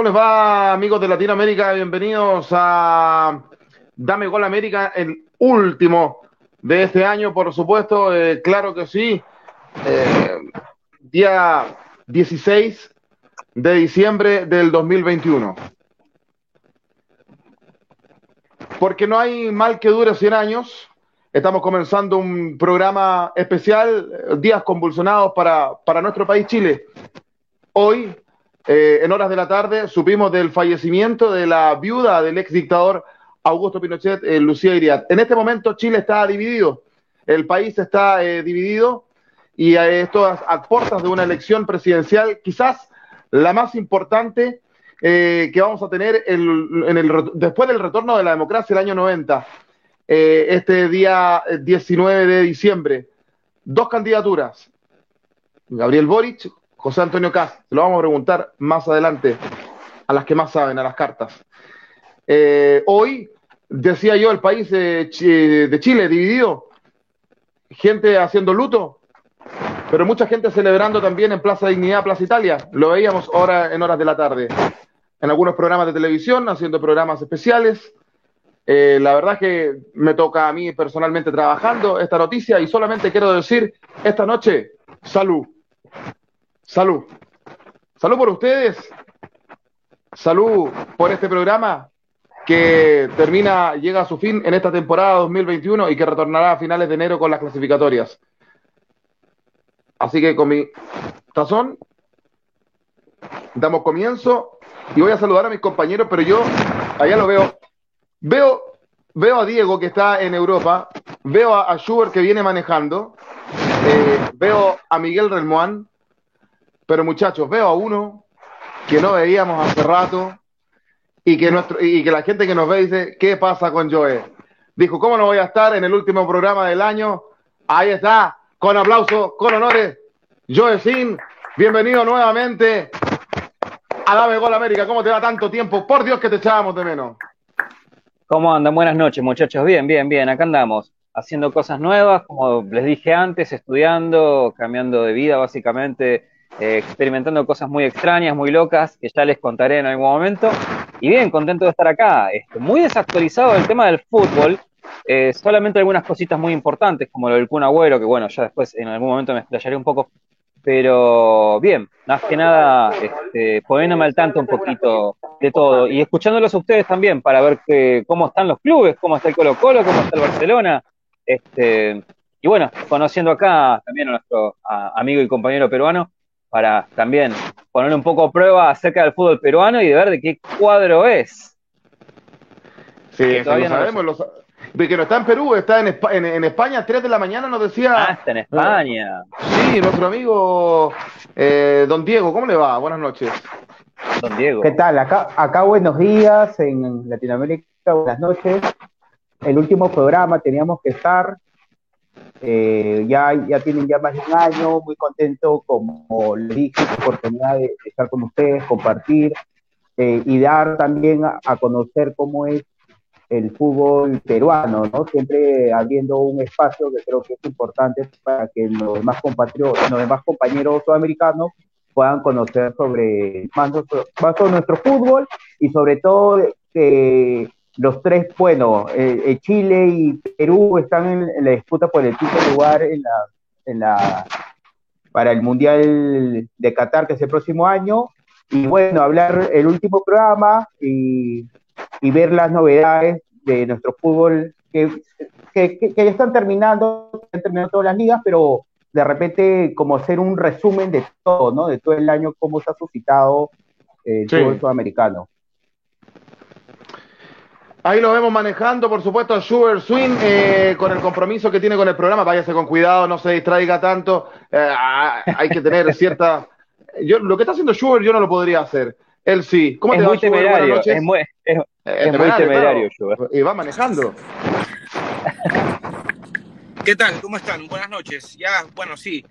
¿Cómo les va, amigos de Latinoamérica? Bienvenidos a Dame Gol América, el último de este año, por supuesto, eh, claro que sí. Eh, día 16 de diciembre del 2021. Porque no hay mal que dure 100 años. Estamos comenzando un programa especial, días convulsionados para, para nuestro país Chile. Hoy eh, en horas de la tarde supimos del fallecimiento de la viuda del ex dictador Augusto Pinochet, eh, Lucía Iriart. En este momento Chile está dividido, el país está eh, dividido y esto a, puertas de una elección presidencial, quizás la más importante que vamos a tener en el, después del retorno de la democracia el año 90, este día 19 de diciembre. Dos candidaturas, Gabriel Boric José Antonio Cas, lo vamos a preguntar más adelante a las que más saben, a las cartas. Eh, hoy, decía yo, el país de, Chile dividido, gente haciendo luto, pero mucha gente celebrando también en Plaza Dignidad, Plaza Italia. Lo veíamos ahora en horas de la tarde. En algunos programas de televisión, haciendo programas especiales. Eh, la verdad es que me toca a mí personalmente trabajando esta noticia y solamente quiero decir esta noche, salud. Salud. Salud por ustedes. Salud por este programa que termina, llega a su fin en esta temporada 2021 y que retornará a finales de enero con las clasificatorias. Así que con mi tazón damos comienzo y voy a saludar a mis compañeros, pero yo allá lo veo. Veo, veo a Diego que está en Europa, veo a, Schubert que viene manejando, eh, veo a Miguel Relmuán, pero muchachos, veo a uno que no veíamos hace rato y que, nuestro, y que la gente que nos ve dice, ¿qué pasa con Joe? Dijo, ¿cómo no voy a estar en el último programa del año? Ahí está, con aplauso, con honores, Joe Sin, bienvenido nuevamente a Dame Gol América. ¿Cómo te va tanto tiempo? Por Dios que te echábamos de menos. ¿Cómo andan? Buenas noches, muchachos. Bien, bien, bien. Acá andamos haciendo cosas nuevas, como les dije antes, estudiando, cambiando de vida básicamente eh, experimentando cosas muy extrañas, muy locas, que ya les contaré en algún momento. Y bien, contento de estar acá. Este, muy desactualizado el tema del fútbol, eh, solamente algunas cositas muy importantes, como lo del Kun Agüero, que bueno, ya después en algún momento me explayaré un poco. Pero bien, más que nada, este, poniéndome al tanto un poquito de todo y escuchándolos a ustedes también para ver que, cómo están los clubes, cómo está el Colo Colo, cómo está el Barcelona. Este, y bueno, conociendo acá también a nuestro amigo y compañero peruano, para también ponerle un poco a prueba acerca del fútbol peruano y de ver de qué cuadro es. Sí, todavía lo sabemos. de que no está en Perú, está en, en, España, a 3 de la mañana nos decía. Ah, está en España. Sí, nuestro amigo eh, Don Diego, ¿cómo le va? Buenas noches. Don Diego. ¿Qué tal? Acá, acá buenos días en Latinoamérica, buenas noches. El último programa teníamos que estar, eh, ya, ya tienen ya más de un año, muy contento, como le dije, la oportunidad de, estar con ustedes, compartir eh, y dar también a, conocer cómo es el fútbol peruano, ¿no? Siempre habiendo un espacio que creo que es importante para que los demás, compatriotas, los demás compañeros sudamericanos puedan conocer sobre más, más sobre nuestro fútbol y sobre todo que los tres, bueno, eh, eh, Chile y Perú están en, la disputa por el quinto lugar en la, en la, para el Mundial de Qatar, que es el próximo año. Y bueno, hablar el último programa y, y ver las novedades de nuestro fútbol que, que, que, ya están terminando, han terminado todas las ligas, pero de repente como hacer un resumen de todo, ¿no? De todo el año, cómo se ha suscitado el fútbol sudamericano. Ahí lo vemos manejando, por supuesto, a Sugar Swing eh, con el compromiso que tiene con el programa. Váyase con cuidado, no se distraiga tanto. Eh, hay que tener cierta. Yo, lo que está haciendo Sugar yo no lo podría hacer. Él sí. ¿Cómo es te muy va, temerario, Es muy, es, es muy temerario, Y va manejando. ¿Qué tal? ¿Cómo están? Buenas noches. Ya, bueno, sí,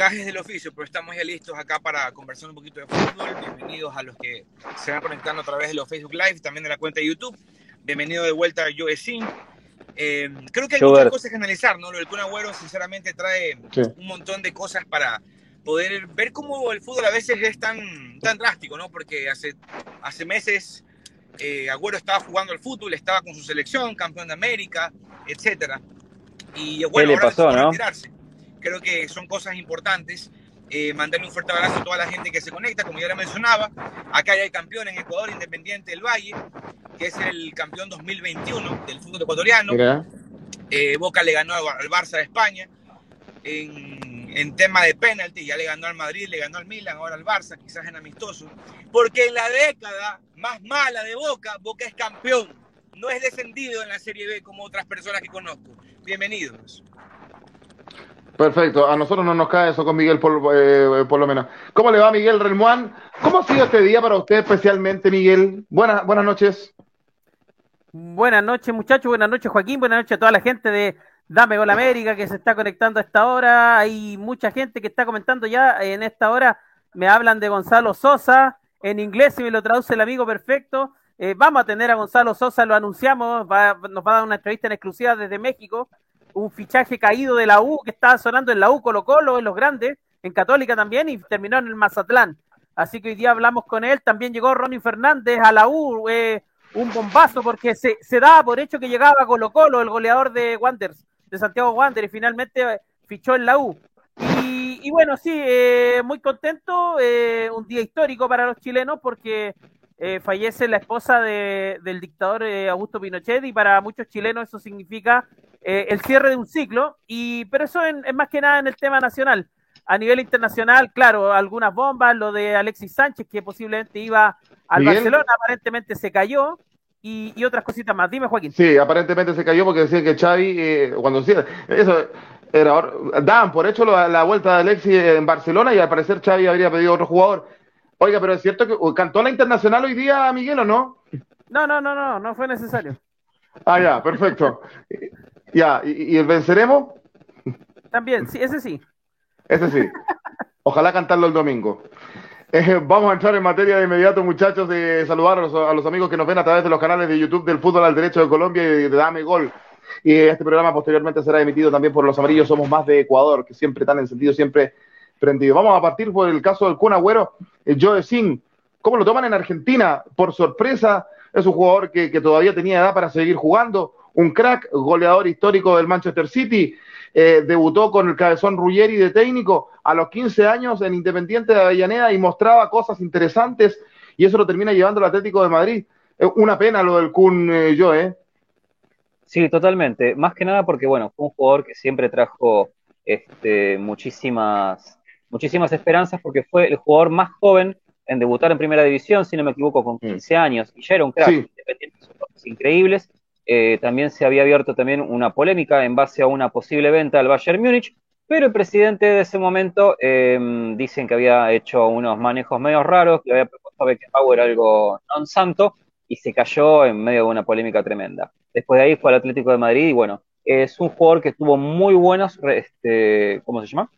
gajes del oficio, pero estamos ya listos acá para conversar un poquito de fútbol. Bienvenidos a los que se van conectando a través de los Facebook Live, también de la cuenta de YouTube. Bienvenido de vuelta a Joe Sin. Eh, creo que hay muchas cosas que analizar, ¿no? Lo del Kun Agüero, sinceramente, trae un montón de cosas para, poder ver cómo el fútbol a veces es tan, tan drástico, ¿no? Porque hace, hace meses eh, Agüero estaba jugando al fútbol, estaba con su selección, campeón de América, etcétera. Y bueno, ahora pasó, ¿no? retirarse. Creo que son cosas importantes. Eh, mandarle un fuerte abrazo a toda la gente que se conecta, como ya le mencionaba. Acá ya hay campeón en Ecuador, Independiente del Valle, que es el campeón 2021 del fútbol ecuatoriano. Eh, Boca le ganó al Barça de España. En, en, tema de penalti, ya le ganó al Madrid, le ganó al Milan, ahora al Barça, quizás en amistoso. Porque en la década más mala de Boca, Boca es campeón. No es descendido en la Serie B como otras personas que conozco. Bienvenidos. Perfecto, a nosotros no nos cae eso con Miguel por, eh, por lo menos. ¿Cómo le va Miguel Relmuán? ¿Cómo ha sido este día para usted especialmente, Miguel? Buenas, buenas noches. Buenas noches, muchachos. Buenas noches, Joaquín. Buenas noches a toda la gente de Dame Gol América que se está conectando a esta hora. Hay mucha gente que está comentando ya en esta hora. Me hablan de Gonzalo Sosa. En inglés, si me lo traduce el amigo perfecto. Eh, vamos a tener a Gonzalo Sosa, lo anunciamos. nos va a dar una entrevista en exclusiva desde México. Un fichaje caído de la U que estaba sonando en la U Colo Colo, en los grandes, en Católica también, y terminó en el Mazatlán. Así que hoy día hablamos con él. También llegó Ronnie Fernández a la U. Eh, un bombazo porque se, se daba por hecho que llegaba Colo Colo, el goleador de Wanderers, de Santiago Wander, y finalmente eh, fichó en la U. Y, bueno, sí, eh, muy contento, un día histórico para los chilenos porque fallece la esposa del dictador Augusto Pinochet y para muchos chilenos eso significa el cierre de un ciclo, y, pero eso es más que nada en el tema nacional. A nivel internacional, claro, algunas bombas, lo de Alexis Sánchez, que posiblemente iba al Barcelona aparentemente se cayó y, otras cositas más. Dime, Joaquín. Sí, aparentemente se cayó porque decía que Xavi, eh, cuando decía, eso era, daban por hecho la, vuelta de Alexis en Barcelona y al parecer Xavi habría pedido otro jugador. Oiga, pero es cierto que cantó la internacional hoy día, Miguel, ¿o no? No, no, no, no, no fue necesario. Ah, ya, perfecto. ya, ¿y, ¿y el venceremos? También, sí, ese sí. Ese sí. Ojalá cantarlo el domingo. Eh, vamos a entrar en materia de inmediato, muchachos, de saludar a los, amigos que nos ven a través de los canales de YouTube del Fútbol al Derecho de Colombia y de Dame Gol. Y este programa posteriormente será emitido también por los amarillos Somos Más de Ecuador, que siempre están en sentido siempre prendido. Vamos a partir por el caso del Kun Agüero, el Joe Sin. ¿Cómo lo toman en Argentina? Por sorpresa, es un jugador que, todavía tenía edad para seguir jugando, un crack, goleador histórico del Manchester City, eh, debutó con el cabezón Ruggeri de técnico a los 15 años en Independiente de Avellaneda y mostraba cosas interesantes y eso lo termina llevando al Atlético de Madrid. una pena lo del Kun eh, yo, ¿eh? Sí, totalmente. Más que nada porque, bueno, fue un jugador que siempre trajo este, muchísimas, muchísimas esperanzas porque fue el jugador más joven en debutar en primera división, si no me equivoco, con 15 mm. años, y ya era un crack, independiente, increíbles, eh, también se había abierto también una polémica en base a una posible venta al Bayern Múnich, pero el presidente de ese momento em, dicen que había hecho unos manejos medio raros, que había propuesto a Beckenbauer algo non santo y se cayó en medio de una polémica tremenda. Después de ahí fue al Atlético de Madrid y bueno, es un jugador que tuvo muy buenos, este, ¿cómo se llama?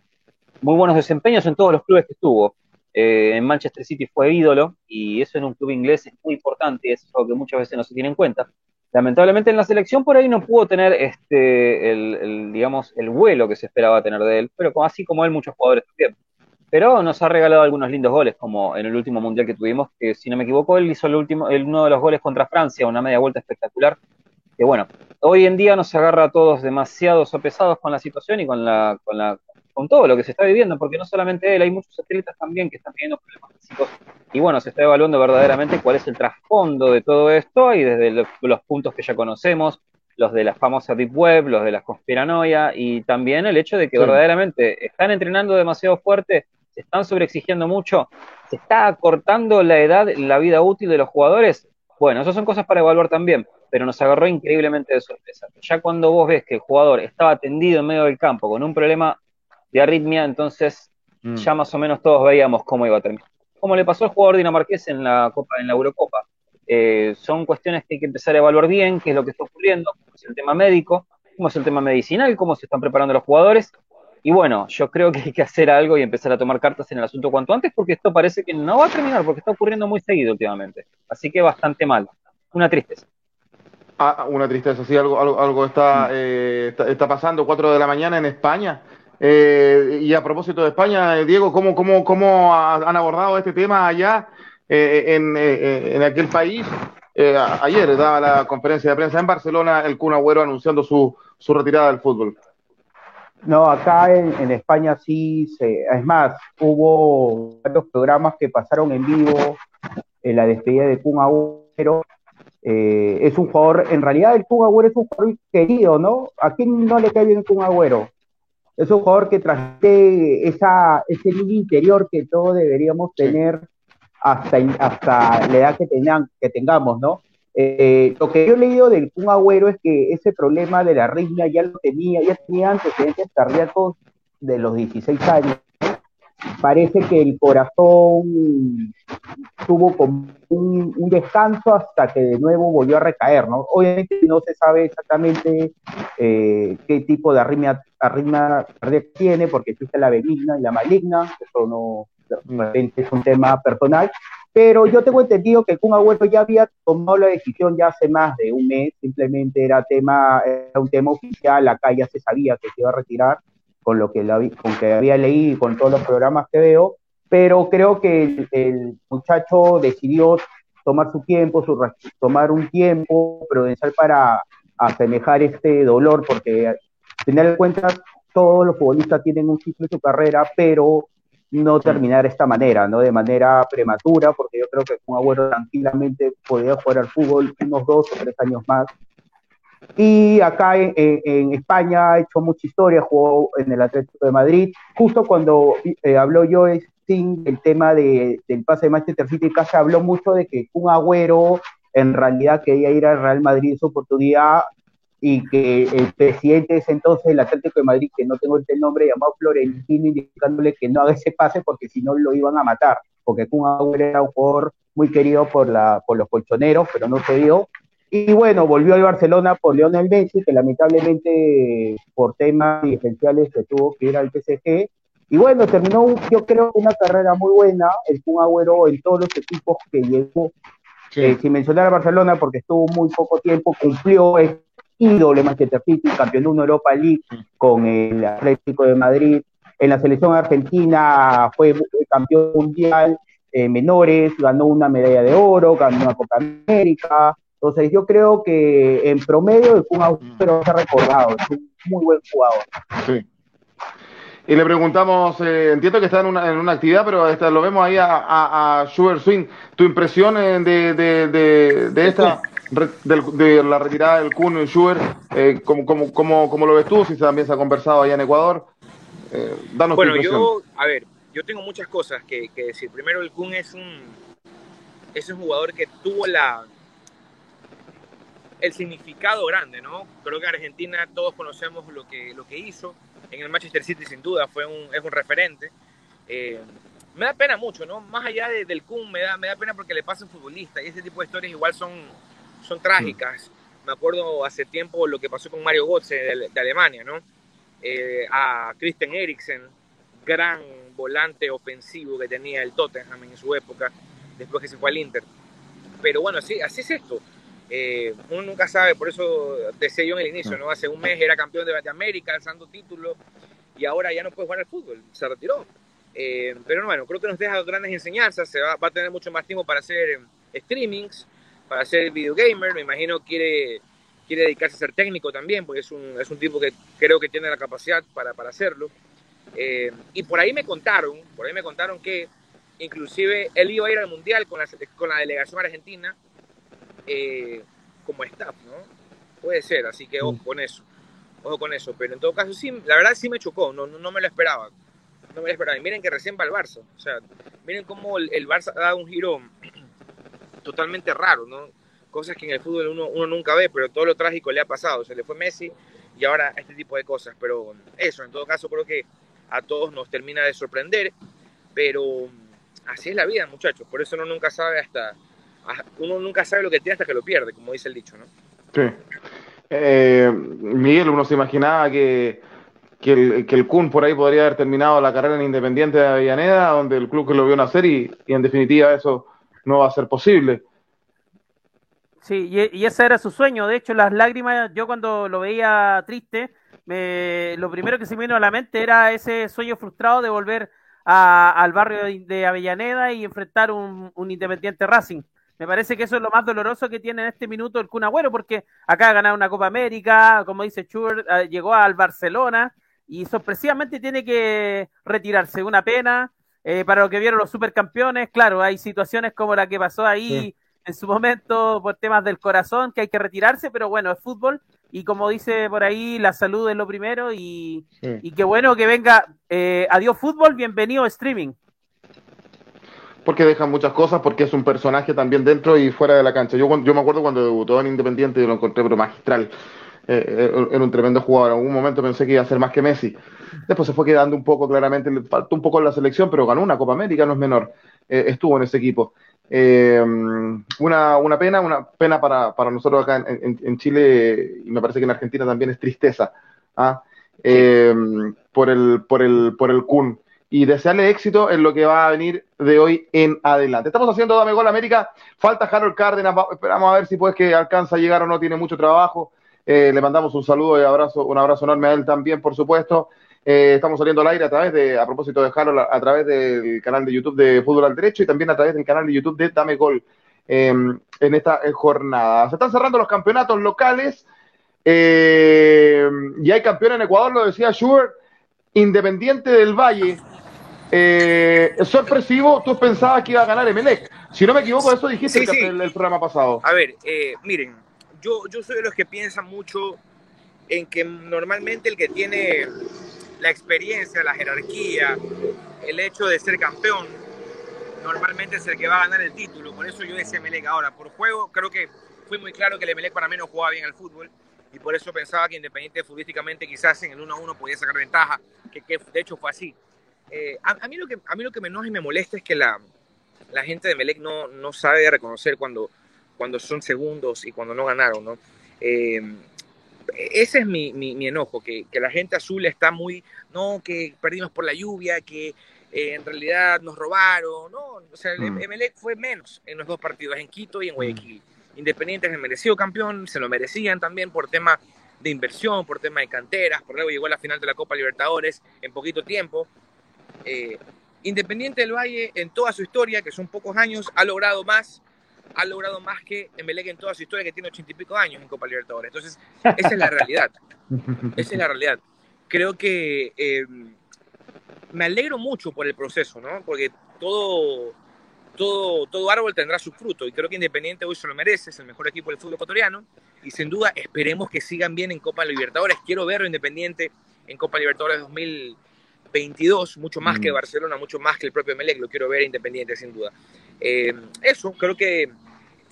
Muy buenos desempeños en todos los clubes que estuvo. Eh, en Manchester City fue ídolo y eso en un club inglés es muy importante y es algo que muchas veces no se tiene en cuenta. Lamentablemente en la selección por ahí no pudo tener este, el, digamos, el vuelo que se esperaba tener de él, pero así como él muchos jugadores también. Pero nos ha regalado algunos lindos goles, como en el último mundial que tuvimos, que si no me equivoco, él hizo el último, el, uno de los goles contra Francia, una media vuelta espectacular. Que bueno, hoy en día nos agarra a todos demasiado sopesados con la situación y con la, con la con todo lo que se está viviendo, porque no solamente él, hay muchos atletas también que están teniendo problemas físicos. Y bueno, se está evaluando verdaderamente cuál es el trasfondo de todo esto y desde los, puntos que ya conocemos, los de la famosa Deep Web, los de la conspiranoia y también el hecho de que verdaderamente están entrenando demasiado fuerte, se están sobreexigiendo mucho, se está acortando la edad, la vida útil de los jugadores. Bueno, esas son cosas para evaluar también, pero nos agarró increíblemente de sorpresa. Ya cuando vos ves que el jugador estaba tendido en medio del campo con un problema de arritmia, entonces mm. ya más o menos todos veíamos cómo iba a terminar. Como le pasó al jugador dinamarqués en la Copa, en la Eurocopa. Eh, son cuestiones que hay que empezar a evaluar bien, qué es lo que está ocurriendo, cómo es el tema médico, cómo es el tema medicinal, cómo se están preparando los jugadores. Y bueno, yo creo que hay que hacer algo y empezar a tomar cartas en el asunto cuanto antes, porque esto parece que no va a terminar, porque está ocurriendo muy seguido últimamente. Así que bastante mal. Una tristeza. Ah, una tristeza, sí, algo, algo, algo está, mm. eh, está, está, pasando, 4 de la mañana en España. Eh, y a propósito de España, eh, Diego, ¿cómo, cómo, cómo han abordado este tema allá en, en, aquel país? ayer daba la conferencia de prensa en Barcelona el Kun Agüero anunciando su, su retirada del fútbol. No, acá en, España sí, se, es más, hubo varios programas que pasaron en vivo en la despedida de Kun Agüero. Eh, es un jugador, en realidad el Kun Agüero es un jugador querido, ¿no? ¿A quién no le cae bien el Kun Agüero? Es un jugador que trae esa, ese nivel interior que todos deberíamos tener hasta, hasta la edad que, tengan, que tengamos, ¿no? Eh, lo que yo he leído del Kun Agüero es que ese problema de la arritmia ya lo tenía, ya tenía antecedentes cardíacos de los 16 años. Parece que el corazón tuvo como un, descanso hasta que de nuevo volvió a recaer, ¿no? Obviamente no se sabe exactamente eh, qué tipo de arritmia, arritmia tiene, porque existe la benigna y la maligna, eso no, es un tema personal, pero yo tengo entendido que Kun Agüero ya había tomado la decisión ya hace más de un mes, simplemente era tema, era un tema oficial, acá ya se sabía que se iba a retirar, con lo que, la, con que había leído y con todos los programas que veo, pero creo que el, muchacho decidió tomar su tiempo, su, tomar un tiempo prudencial para asemejar este dolor, porque tener en cuenta todos los futbolistas tienen un ciclo de su carrera, pero no terminar de esta manera, ¿no? De manera prematura, porque yo creo que un abuelo tranquilamente podría jugar al fútbol unos dos o tres años más. Y acá en, España ha hecho mucha historia, jugó en el Atlético de Madrid. Justo cuando eh, habló yo sin el tema de, del pase de Manchester City, casi habló mucho de que un agüero en realidad quería ir al Real Madrid en su oportunidad y que el presidente es entonces el Atlético de Madrid, que no tengo el nombre, llamado Florentino, indicándole que no haga ese pase porque si no lo iban a matar, porque Kun Agüero era un jugador muy querido por, la, por los colchoneros, pero no se dio. Y bueno, volvió al Barcelona por Lionel Messi, que lamentablemente por temas esenciales se tuvo que ir al PSG. Y bueno, terminó, yo creo, una carrera muy buena, el Kun Agüero en todos los equipos que llegó, eh, sin mencionar a Barcelona porque estuvo muy poco tiempo, cumplió ídolo Manchester City, campeón de una Europa League con el Atlético de Madrid. En la selección argentina fue campeón mundial menores, ganó una medalla de oro, ganó una Copa América. Entonces yo creo que en promedio el Kun Agüero se ha recordado, es un muy buen jugador. Sí. Y le preguntamos, eh, entiendo que está en una, en una actividad, pero esta, lo vemos ahí a, a, Sugar Swing. ¿Tu impresión eh, de, de, de, de esta de, la retirada del Kun y Schubert, eh, ¿cómo, cómo, cómo, lo ves tú? Si también se ha conversado allá en Ecuador. Eh, danos bueno, yo, a ver, yo tengo muchas cosas que, decir. Primero, el Kun es un, es un jugador que tuvo la el significado grande, ¿no? Creo que en Argentina todos conocemos lo que, lo que hizo. En el Manchester City, sin duda, fue un, es un referente. Eh, me da pena mucho, ¿no? Más allá del Kun, me da, me da pena porque le pasa a un futbolista y ese tipo de historias igual son, son trágicas. Me acuerdo hace tiempo lo que pasó con Mario Götze de, Alemania, ¿no? Eh, a Christian Eriksen, gran volante ofensivo que tenía el Tottenham en su época, después que se fue al Inter. Pero bueno, así, es esto. Eh, uno nunca sabe, por eso decía yo en el inicio, ¿no? Hace un mes era campeón de, América, alzando título, y ahora ya no puede jugar al fútbol, se retiró. Eh, pero bueno, creo que nos deja grandes enseñanzas, se va, va, a tener mucho más tiempo para hacer streamings, para ser videogamer, me imagino quiere, quiere dedicarse a ser técnico también, porque es un, es un tipo que creo que tiene la capacidad para, para hacerlo. Eh, y por ahí me contaron, por ahí me contaron que inclusive él iba a ir al Mundial con la, con la delegación argentina eh, como staff, ¿no? Puede ser, así que ojo con eso, ojo con eso, pero en todo caso sí, la verdad sí me chocó, no, no, me lo esperaba, no me lo esperaba. Y miren que recién va el Barça, o sea, miren cómo el, el Barça ha dado un giro totalmente raro, ¿no? Cosas que en el fútbol uno, uno nunca ve, pero todo lo trágico le ha pasado. Se le fue Messi y ahora este tipo de cosas. Pero eso, en todo caso, creo que a todos nos termina de sorprender. Pero así es la vida, muchachos. Por eso uno nunca sabe hasta. Uno nunca sabe lo que tiene hasta que lo pierde, como dice el dicho, ¿no? Sí. Eh, Miguel, uno se imaginaba que, que, el, que el Kun por ahí podría haber terminado la carrera en Independiente de Avellaneda, donde el club que lo vio nacer, y, y en definitiva eso no va a ser posible. Sí, y, ese era su sueño. De hecho, las lágrimas, yo cuando lo veía triste, me, lo primero que se me vino a la mente era ese sueño frustrado de volver al barrio de Avellaneda y enfrentar un, Independiente Racing. Me parece que eso es lo más doloroso que tiene en este minuto el Kun Agüero, porque acá ha ganado una Copa América, como dice Chur, ah, llegó al Barcelona y sorpresivamente tiene que retirarse. Una pena eh, para lo que vieron los supercampeones. Claro, hay situaciones como la que pasó ahí en su momento por temas del corazón, que hay que retirarse, pero bueno, es fútbol y como dice por ahí, la salud es lo primero y, qué bueno que venga. Eh, adiós fútbol, bienvenido streaming. Porque deja muchas cosas, porque es un personaje también dentro y fuera de la cancha. Yo, yo me acuerdo cuando debutó en Independiente y lo encontré pero magistral. Eh, eh, era un tremendo jugador. En algún momento pensé que iba a ser más que Messi. Después se fue quedando un poco, claramente, le faltó un poco en la selección, pero ganó una Copa América, no es menor. estuvo en ese equipo. Eh, una, una, pena, una pena para, para nosotros acá en, en, Chile y me parece que en Argentina también es tristeza ¿ah? eh, por, el, por, el, por el Kun. Y desearle éxito en lo que va a venir de hoy en adelante. Estamos haciendo Dame Gol América. Falta Harold Cárdenas. Esperamos a ver si pues que alcanza a llegar o no. Tiene mucho trabajo. Eh, le mandamos un saludo y abrazo, un abrazo enorme a él también, por supuesto. Eh, estamos saliendo al aire a través de, a propósito de Harold, a, través del canal de YouTube de Fútbol al Derecho y también a través del canal de YouTube de Dame Gol em, en esta eh, jornada. Se están cerrando los campeonatos locales em, y hay campeón en Ecuador, lo decía Schubert, Independiente del Valle. Eh, sorpresivo, tú pensabas que iba a ganar Emelec. Si no me equivoco, eso dijiste en el, programa pasado. A ver, miren, yo, yo soy de los que piensan mucho en que normalmente el que tiene la experiencia, la jerarquía, el hecho de ser campeón, normalmente es el que va a ganar el título. Por eso yo decía Melec ahora. Por juego, creo que fue muy claro que el Melec para mí no jugaba bien al fútbol y por eso pensaba que Independiente futbolísticamente quizás en el 1-1 podía sacar ventaja, que, de hecho fue así. Eh, a, mí lo que, a mí lo que me enoja y me molesta es que la, la gente de Melec no, no sabe reconocer cuando, cuando son segundos y cuando no ganaron, ¿no? Eh, ese es mi, mi, enojo, que, que, la gente azul está muy, no, que perdimos por la lluvia, que eh, en realidad nos robaron, no, o sea, el mm. Emelec fue menos en los dos partidos, en Quito y en Guayaquil. Mm. Independiente es el merecido campeón, se lo merecían también por tema de inversión, por tema de canteras, por luego llegó a la final de la Copa Libertadores en poquito tiempo. Eh, Independiente del Valle, en toda su historia, que son pocos años, ha logrado más ha logrado más que Emelec en toda su historia, que tiene ochenta y pico años en Copa Libertadores. Entonces, esa es la realidad. Esa es la realidad. Creo que eh, me alegro mucho por el proceso, ¿no? Porque todo, todo, todo árbol tendrá su fruto y creo que Independiente hoy se lo merece, es el mejor equipo del fútbol ecuatoriano y sin duda esperemos que sigan bien en Copa Libertadores. Quiero verlo Independiente en Copa Libertadores 2022, mucho más que mm. Barcelona, mucho más que el propio Emelec, lo quiero ver Independiente sin duda. Eh, eso, creo que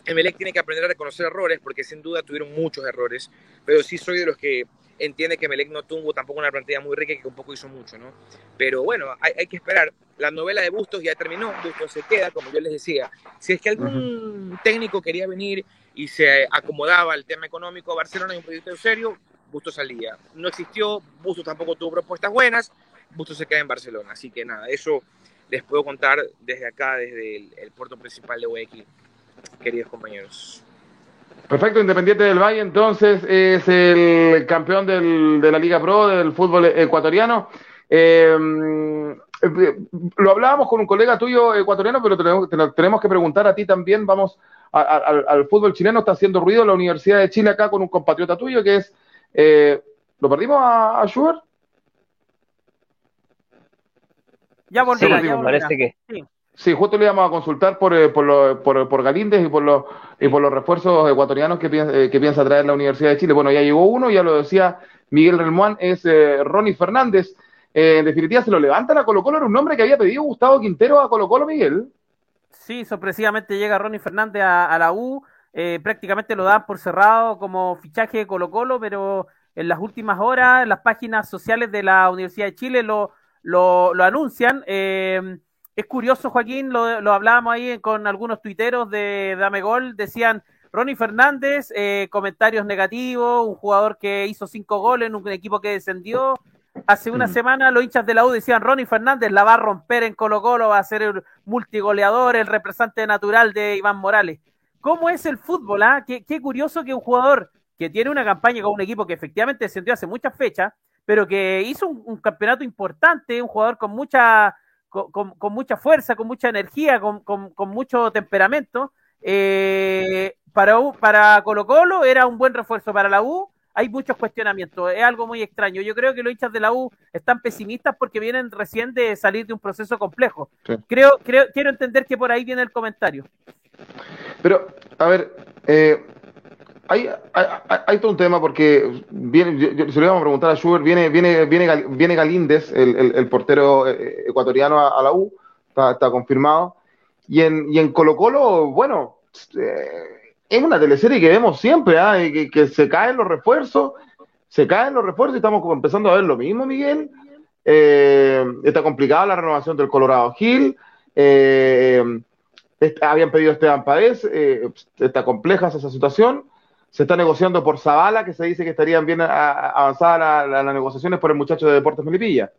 Emelec tiene que aprender a reconocer errores, porque sin duda tuvieron muchos errores, pero sí soy de los que entiende que Emelec no tuvo tampoco una plantilla muy rica y que un poco hizo mucho, ¿no? Pero bueno, hay, que esperar. La novela de Bustos ya terminó, Bustos se queda, como yo les decía. Si es que algún técnico quería venir y se acomodaba al tema económico a Barcelona y un proyecto serio, Bustos salía. No existió, Bustos tampoco tuvo propuestas buenas, Bustos se queda en Barcelona. Así que nada, eso les puedo contar desde acá, desde el, puerto principal de Guayaquil, queridos compañeros. Perfecto, Independiente del Valle entonces es el campeón de la Liga Pro del fútbol ecuatoriano. Em, lo hablábamos con un colega tuyo ecuatoriano, pero tenemos, tenemos que preguntar a ti también. Vamos al fútbol chileno, está haciendo ruido la Universidad de Chile acá con un compatriota tuyo que es. Eh, ¿Lo perdimos a, a Schubert? Ya volverá, ya Parece que... Sí. justo le íbamos a consultar por, eh, por, por, por, Galíndez y por los, y por los refuerzos ecuatorianos que piensa, eh, que piensa traer la Universidad de Chile. Bueno, ya llegó uno, ya lo decía Miguel Relmuán, es eh, Ronnie Fernández. en definitiva, se lo levantan a Colo Colo, era un nombre que había pedido Gustavo Quintero a Colo Colo, Miguel. Sí, sorpresivamente llega Ronnie Fernández a, la U, prácticamente lo dan por cerrado como fichaje de Colo Colo, pero en las últimas horas, en las páginas sociales de la Universidad de Chile lo lo, lo anuncian. Eh, es curioso, Joaquín, lo, lo, hablábamos ahí con algunos tuiteros de Dame Gol, decían Ronnie Fernández, eh, comentarios negativos, un jugador que hizo cinco goles en un equipo que descendió. Hace una semana los hinchas de la U decían Ronnie Fernández la va a romper en Colo Colo, va a ser el multigoleador, el representante natural de Iván Morales. cómo es el fútbol, ¿ah? Qué, curioso que un jugador que tiene una campaña con un equipo que efectivamente descendió hace muchas fechas, pero que hizo un, campeonato importante, un jugador con mucha, con, mucha fuerza, con mucha energía, con, mucho temperamento, eh, para, para Colo Colo era un buen refuerzo para la U, hay muchos cuestionamientos, es algo muy extraño. Yo creo que los hinchas de la U están pesimistas porque vienen recién de salir de un proceso complejo. Creo, creo, quiero entender que por ahí viene el comentario. Pero, a ver, eh, hay, hay, todo un tema porque viene, yo, se lo íbamos a preguntar a Schubert, viene, viene, viene, viene Galíndez, el, el, portero eh, ecuatoriano a, la U, está, está, confirmado. Y en, y en Colo Colo, bueno, eh, es una teleserie que vemos siempre, ¿ah? que, se caen los refuerzos, se caen los refuerzos y estamos empezando a ver lo mismo, Miguel. está complicada la renovación del Colorado Gil. Eh, habían pedido Esteban Paez, eh, está compleja esa situación. Se está negociando por Zavala, que se dice que estarían bien avanzadas las negociaciones por el muchacho de Deportes Melipilla.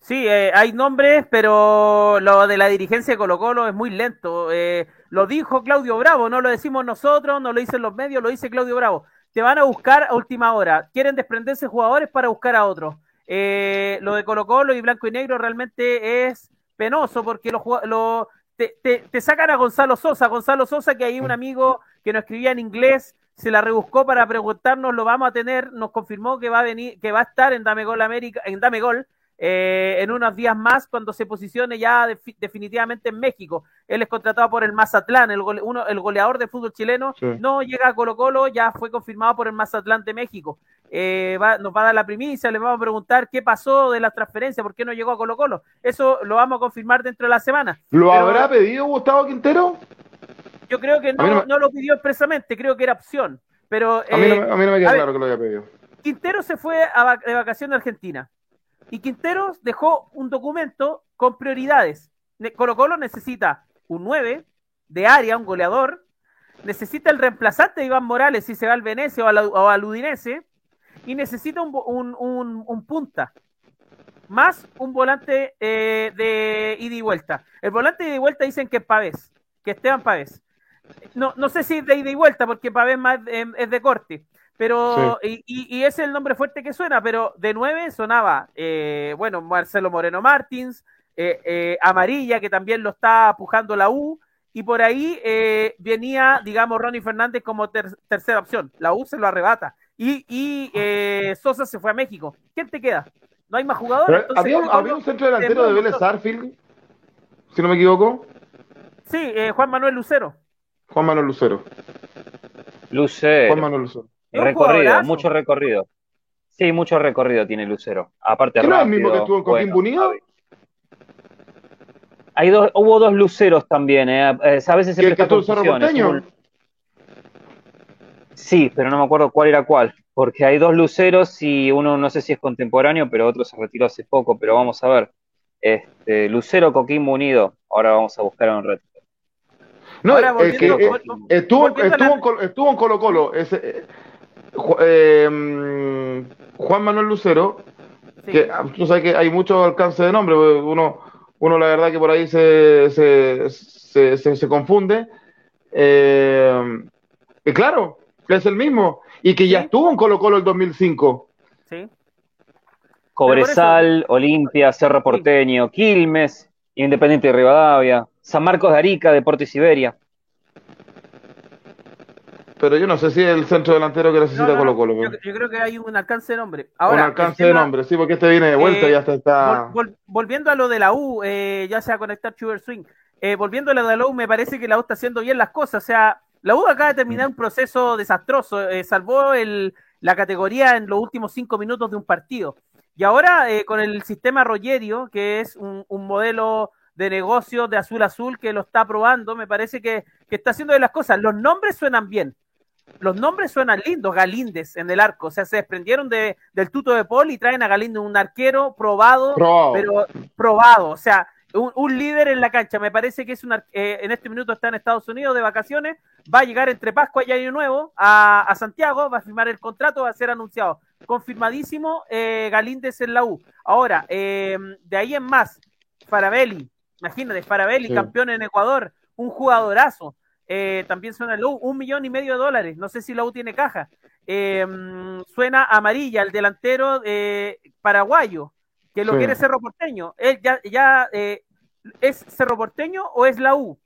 Sí, eh, hay nombres, pero lo de la dirigencia de Colo Colo es muy lento. Eh, lo dijo Claudio Bravo, no lo decimos nosotros, no lo dicen los medios, lo dice Claudio Bravo. Te van a buscar a última hora. Quieren desprenderse jugadores para buscar a otros. lo de Colo Colo y Blanco y Negro realmente es penoso porque los, los te, sacan a Gonzalo Sosa. Gonzalo Sosa, que hay un amigo que nos escribía en inglés, se la rebuscó para preguntarnos, lo vamos a tener, nos confirmó que va a venir, que va a estar en Dame Gol América, en Dame Gol, eh, en unos días más cuando se posicione ya definitivamente en México. Él es contratado por el Mazatlán, el, uno, el goleador de fútbol chileno. No llega a Colo Colo, ya fue confirmado por el Mazatlán de México. Eh, nos va a dar la primicia, le vamos a preguntar qué pasó de la transferencia, por qué no llegó a Colo Colo. Eso lo vamos a confirmar dentro de la semana. ¿Lo habrá pedido Gustavo Quintero? Yo creo que no, no, lo pidió expresamente, creo que era opción. Pero, a, mí no, me queda claro que lo haya pedido. Quintero se fue de vacación a Argentina y Quinteros dejó un documento con prioridades. Colo Colo necesita un 9 de área, un goleador, necesita el reemplazante de Iván Morales si se va al Venecia o al, Udinese, y necesita un, punta, más un volante eh, de ida y vuelta. El volante de ida y vuelta dicen que es Pavés, que Esteban Pavés. No, no sé si es de ida y vuelta, porque Pavés más, es de corte. Pero, y, y, es el nombre fuerte que suena, pero de nueve sonaba, eh, bueno, Marcelo Moreno Martins, eh, eh, Amarilla, que también lo está pujando la U, y por ahí venía, digamos, Ronnie Fernández como tercera opción. La U se lo arrebata. Y, y Sosa se fue a México. ¿Quién te queda? ¿No hay más jugadores? ¿Había, un centro delantero de Vélez Arfield, si no me equivoco? Sí, Juan Manuel Lucero. Juan Manuel Lucero. Lucero. Juan Manuel Lucero. Recorrido, mucho recorrido. Sí, mucho recorrido tiene Lucero. Aparte ¿Qué no es el mismo que estuvo en Coquimbo Unido? Hay dos, hubo dos luceros también, ¿eh? eh a veces se el que Cerro Sí, pero no me acuerdo cuál era cuál, porque hay dos luceros y uno no sé si es contemporáneo, pero otro se retiró hace poco, pero vamos a ver. Este, Lucero Coquimbo Unido, ahora vamos a buscar un reto. No, es que, eh, estuvo, estuvo, estuvo, en Colo Colo. Ese, eh, Juan Manuel Lucero, que ah, tú sabes que hay mucho alcance de nombre, pues, uno, uno la verdad que por ahí se, se, se, confunde. Eh, y claro, es el mismo, y que ya estuvo en Colo Colo el 2005. Sí. Cobresal, Olimpia, Cerro Porteño, Quilmes, Independiente de Rivadavia, San Marcos de Arica, Deportes Siberia pero yo no sé si es el centro delantero que necesita Colo Colo. Yo, creo que hay un alcance de nombre. un alcance de nombre, sí, porque este viene de vuelta y ya está. volviendo a lo de la U, eh, ya se va a conectar Sugar Swing. Eh, volviendo a lo de la U, me parece que la U está haciendo bien las cosas. O sea, la U acaba de terminar un proceso desastroso. Eh, salvó el, la categoría en los últimos cinco minutos de un partido. Y ahora con el sistema Rogerio, que es un, modelo de negocio de azul azul que lo está probando, me parece que, que está haciendo de las cosas. Los nombres suenan bien los nombres suenan lindos, Galíndez en el arco, o sea, se desprendieron de, del tuto de Paul y traen a Galíndez un arquero probado, pero probado, o sea, un, líder en la cancha, me parece que es un eh, en este minuto está en Estados Unidos de vacaciones, va a llegar entre Pascua y Año Nuevo a, Santiago, va a firmar el contrato, va a ser anunciado, confirmadísimo eh, Galíndez en la U. Ahora, eh, de ahí en más, Farabelli, imagínate, Farabelli, campeón en Ecuador, un jugadorazo. Eh, también suena la U, un millón y medio de dólares. No sé si la U tiene caja. Em, suena amarilla, el delantero paraguayo, que lo quiere Cerro Porteño. Él ya, ya ¿Es Cerro Porteño o es la U?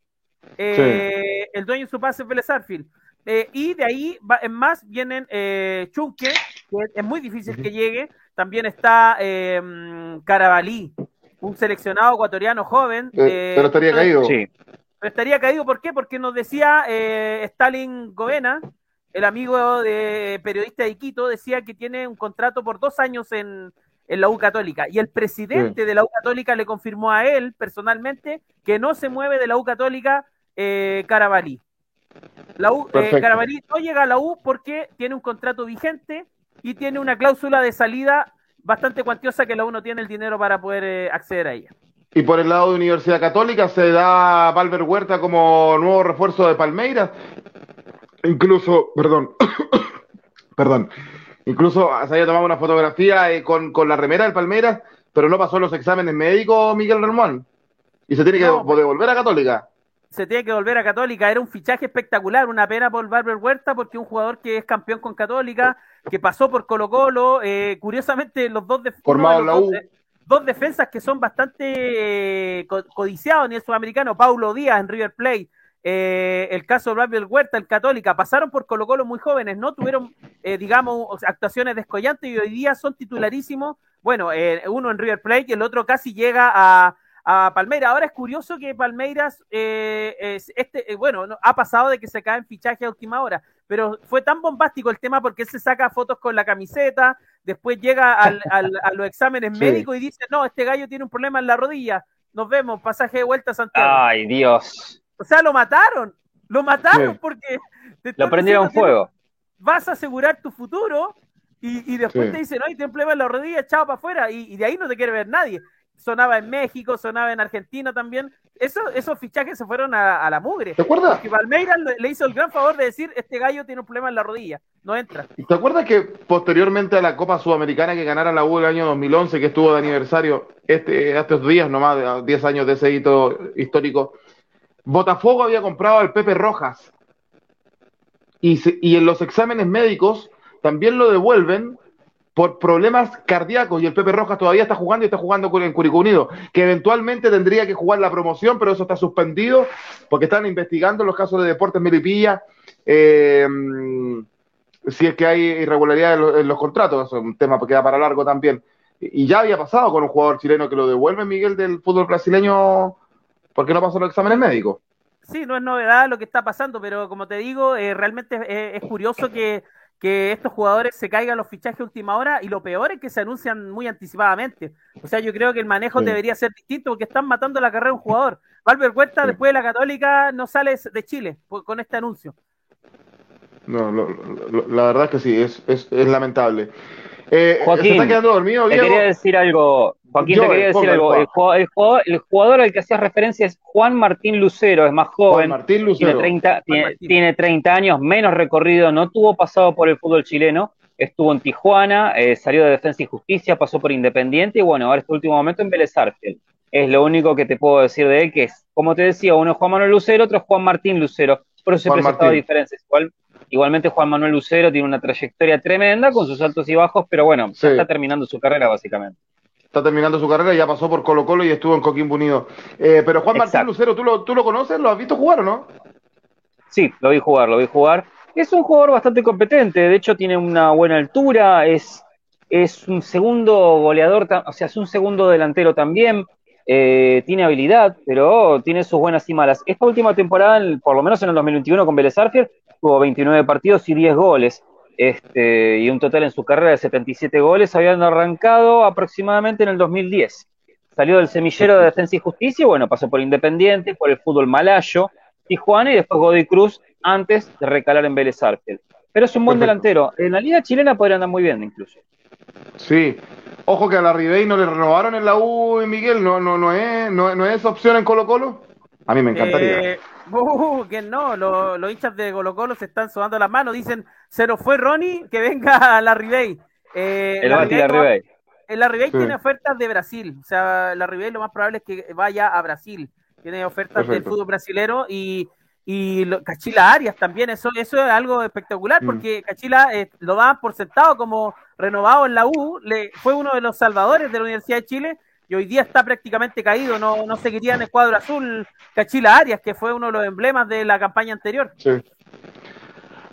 El dueño de su pase es Vélez y de ahí en más vienen Chunque, que es muy difícil que llegue. También está Carabalí, un seleccionado ecuatoriano joven. pero estaría caído. Sí estaría caído, ¿por qué? Porque nos decía eh, Stalin Govena, el amigo de periodista de Iquito, decía que tiene un contrato por dos años en, la U Católica. Y el presidente de la U Católica le confirmó a él personalmente que no se mueve de la U Católica eh, Carabalí. La U, eh, Carabalí no llega a la U porque tiene un contrato vigente y tiene una cláusula de salida bastante cuantiosa que la U no tiene el dinero para poder eh, acceder a ella. Y por el lado de Universidad Católica se da Valver Huerta como nuevo refuerzo de Palmeiras. Incluso, perdón, perdón, incluso se había tomado una fotografía eh, con, la remera del Palmeiras, pero no pasó los exámenes médicos Miguel Ramón. Y se tiene que devolver a Católica. Se tiene que volver a Católica. Era un fichaje espectacular, una pena por Valver Huerta, porque un jugador que es campeón con Católica, que pasó por Colo Colo, eh, curiosamente los dos de Formado en la U dos defensas que son bastante eh, codiciados en el sudamericano, Paulo Díaz en River Plate, eh, el caso de Gabriel Huerta en Católica, pasaron por Colo Colo muy jóvenes, no tuvieron, eh, digamos, actuaciones descollantes y hoy día son titularísimos, bueno, uno en River Plate y el otro casi llega a, a Palmeiras. Ahora es curioso que Palmeiras, este, bueno, ha pasado de que se cae en fichaje a última hora, pero fue tan bombástico el tema porque él se saca fotos con la camiseta, después llega al, a los exámenes médicos y dice, no, este gallo tiene un problema en la rodilla, nos vemos, pasaje de vuelta a Santiago. Ay, Dios. O sea, lo mataron, lo mataron porque... lo prendieron fuego. Vas a asegurar tu futuro y, después te dicen, no, tiene un problema en la rodilla, chao para afuera, y, y de ahí no te quiere ver nadie sonaba en México, sonaba en Argentina también. Eso, esos fichajes se fueron a, la mugre. ¿Te acuerdas? Porque Palmeiras le, hizo el gran favor de decir, este gallo tiene un problema en la rodilla, no entra. ¿Te acuerdas que posteriormente a la Copa Sudamericana que ganara la U el año 2011, que estuvo de aniversario, este, estos días nomás, 10 años de ese hito histórico, Botafogo había comprado al Pepe Rojas. Y, y en los exámenes médicos también lo devuelven por problemas cardíacos y el Pepe Rojas todavía está jugando y está jugando con el Curicó Unido, que eventualmente tendría que jugar la promoción, pero eso está suspendido porque están investigando los casos de Deportes Melipilla, eh, si es que hay irregularidad en, los, contratos, eso es un tema que queda para largo también. Y ya había pasado con un jugador chileno que lo devuelve Miguel del fútbol brasileño porque no pasó los exámenes médicos. Sí, no es novedad lo que está pasando, pero como te digo, eh, realmente es curioso que que estos jugadores se caigan los fichajes última hora y lo peor es que se anuncian muy anticipadamente. O sea, yo creo que el manejo debería ser distinto porque están matando la carrera de un jugador. Valver Huerta, después de la Católica, no sale de Chile con este anuncio. No, la verdad es que sí, es, es, lamentable. Eh, Joaquín, ¿se está quedando dormido, Te quería decir algo. Joaquín, te quería decir algo. El jugador, el, jugador, al que hacías referencia es Juan Martín Lucero, es más joven. Martín Lucero. Tiene 30, tiene, 30 años, menos recorrido, no tuvo pasado por el fútbol chileno. Estuvo en Tijuana, eh, salió de Defensa y Justicia, pasó por Independiente y bueno, ahora este último momento en Vélez Es lo único que te puedo decir de él, que es, como te decía, uno es Juan Manuel Lucero, otro es Juan Martín Lucero. Por eso se presentado diferencias. Igual, igualmente Juan Manuel Lucero tiene una trayectoria tremenda con sus altos y bajos, pero bueno, está terminando su carrera básicamente está terminando su carrera, ya pasó por Colo Colo y estuvo en Coquimbo Unido. Eh, pero Juan Martín Lucero, ¿tú lo, ¿tú lo conoces? ¿Lo has visto jugar o no? Sí, lo vi jugar, lo vi jugar. Es un jugador bastante competente, de hecho tiene una buena altura, es, es un segundo goleador, o sea, es un segundo delantero también, eh, tiene habilidad, pero tiene sus buenas y malas. Esta última temporada, por lo menos en el 2021 con Vélez tuvo 29 partidos y 10 goles este, y un total en su carrera de 77 goles, habían arrancado aproximadamente en el 2010. Salió del semillero de Defensa y Justicia, y bueno, pasó por Independiente, por el fútbol malayo, Tijuana y después Godoy Cruz antes de recalar en Vélez Arfield. Pero es un buen delantero. En la liga chilena podría andar muy bien incluso. Sí. Ojo que a la Ribey no le renovaron en la U, Miguel. No, no, no, es, no, no es opción en Colo Colo. A mí me encantaría. Eh, uh, que no, los, hinchas de Colo Colo se están sobando las manos. Dicen, se nos fue Ronnie, que venga a la Ribey. Eh, la Ribey, La Ribey tiene ofertas de Brasil. O sea, la Ribey lo más probable es que vaya a Brasil. Tiene ofertas del fútbol brasilero y, y Cachila Arias también, eso, eso es algo espectacular mm. porque Cachila eh, lo daban por sentado como renovado en la U, le, fue uno de los salvadores de la Universidad de Chile y hoy día está prácticamente caído, no, no seguiría en el cuadro azul Cachila Arias, que fue uno de los emblemas de la campaña anterior. Sí.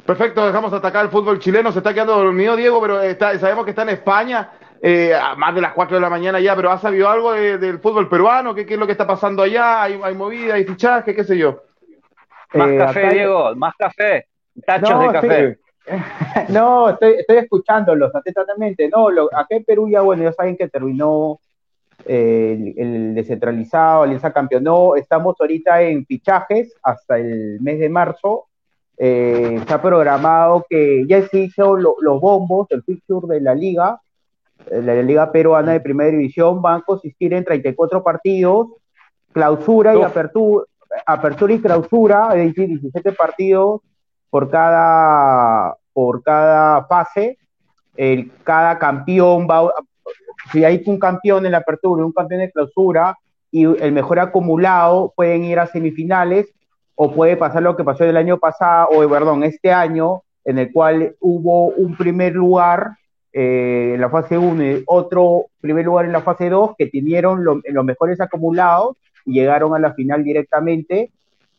Perfecto, dejamos atacar el fútbol chileno, se está quedando dormido Diego, pero está, sabemos que está en España, eh, a más de las 4 de la mañana ya, pero ¿ha sabido algo del fútbol peruano? ¿Qué, es lo que está pasando allá? ¿Hay, hay movida, hay fichaje, qué sé yo? Más eh, café, Diego, más café, tachos de café. no, estoy, estoy escuchándolos atentamente. No, lo, acá en Perú ya, bueno, ya saben que terminó eh, el, descentralizado, Alianza campeonó. Estamos ahorita en fichajes hasta el mes de marzo. Eh, está programado que ya se hizo los bombos, el fixture de la liga, la liga peruana de primera división, van a consistir en 34 partidos, clausura y apertura, apertura y clausura, es decir, 17 partidos por cada, por cada fase. El, cada campeón va, si hay un campeón en la apertura y un campeón de clausura, y el mejor acumulado pueden ir a semifinales, o puede pasar lo que pasó el año pasado, o perdón, este año, en el cual hubo un primer lugar eh, en la fase 1 y otro primer lugar en la fase 2 que tuvieron los mejores acumulados llegaron a la final directamente.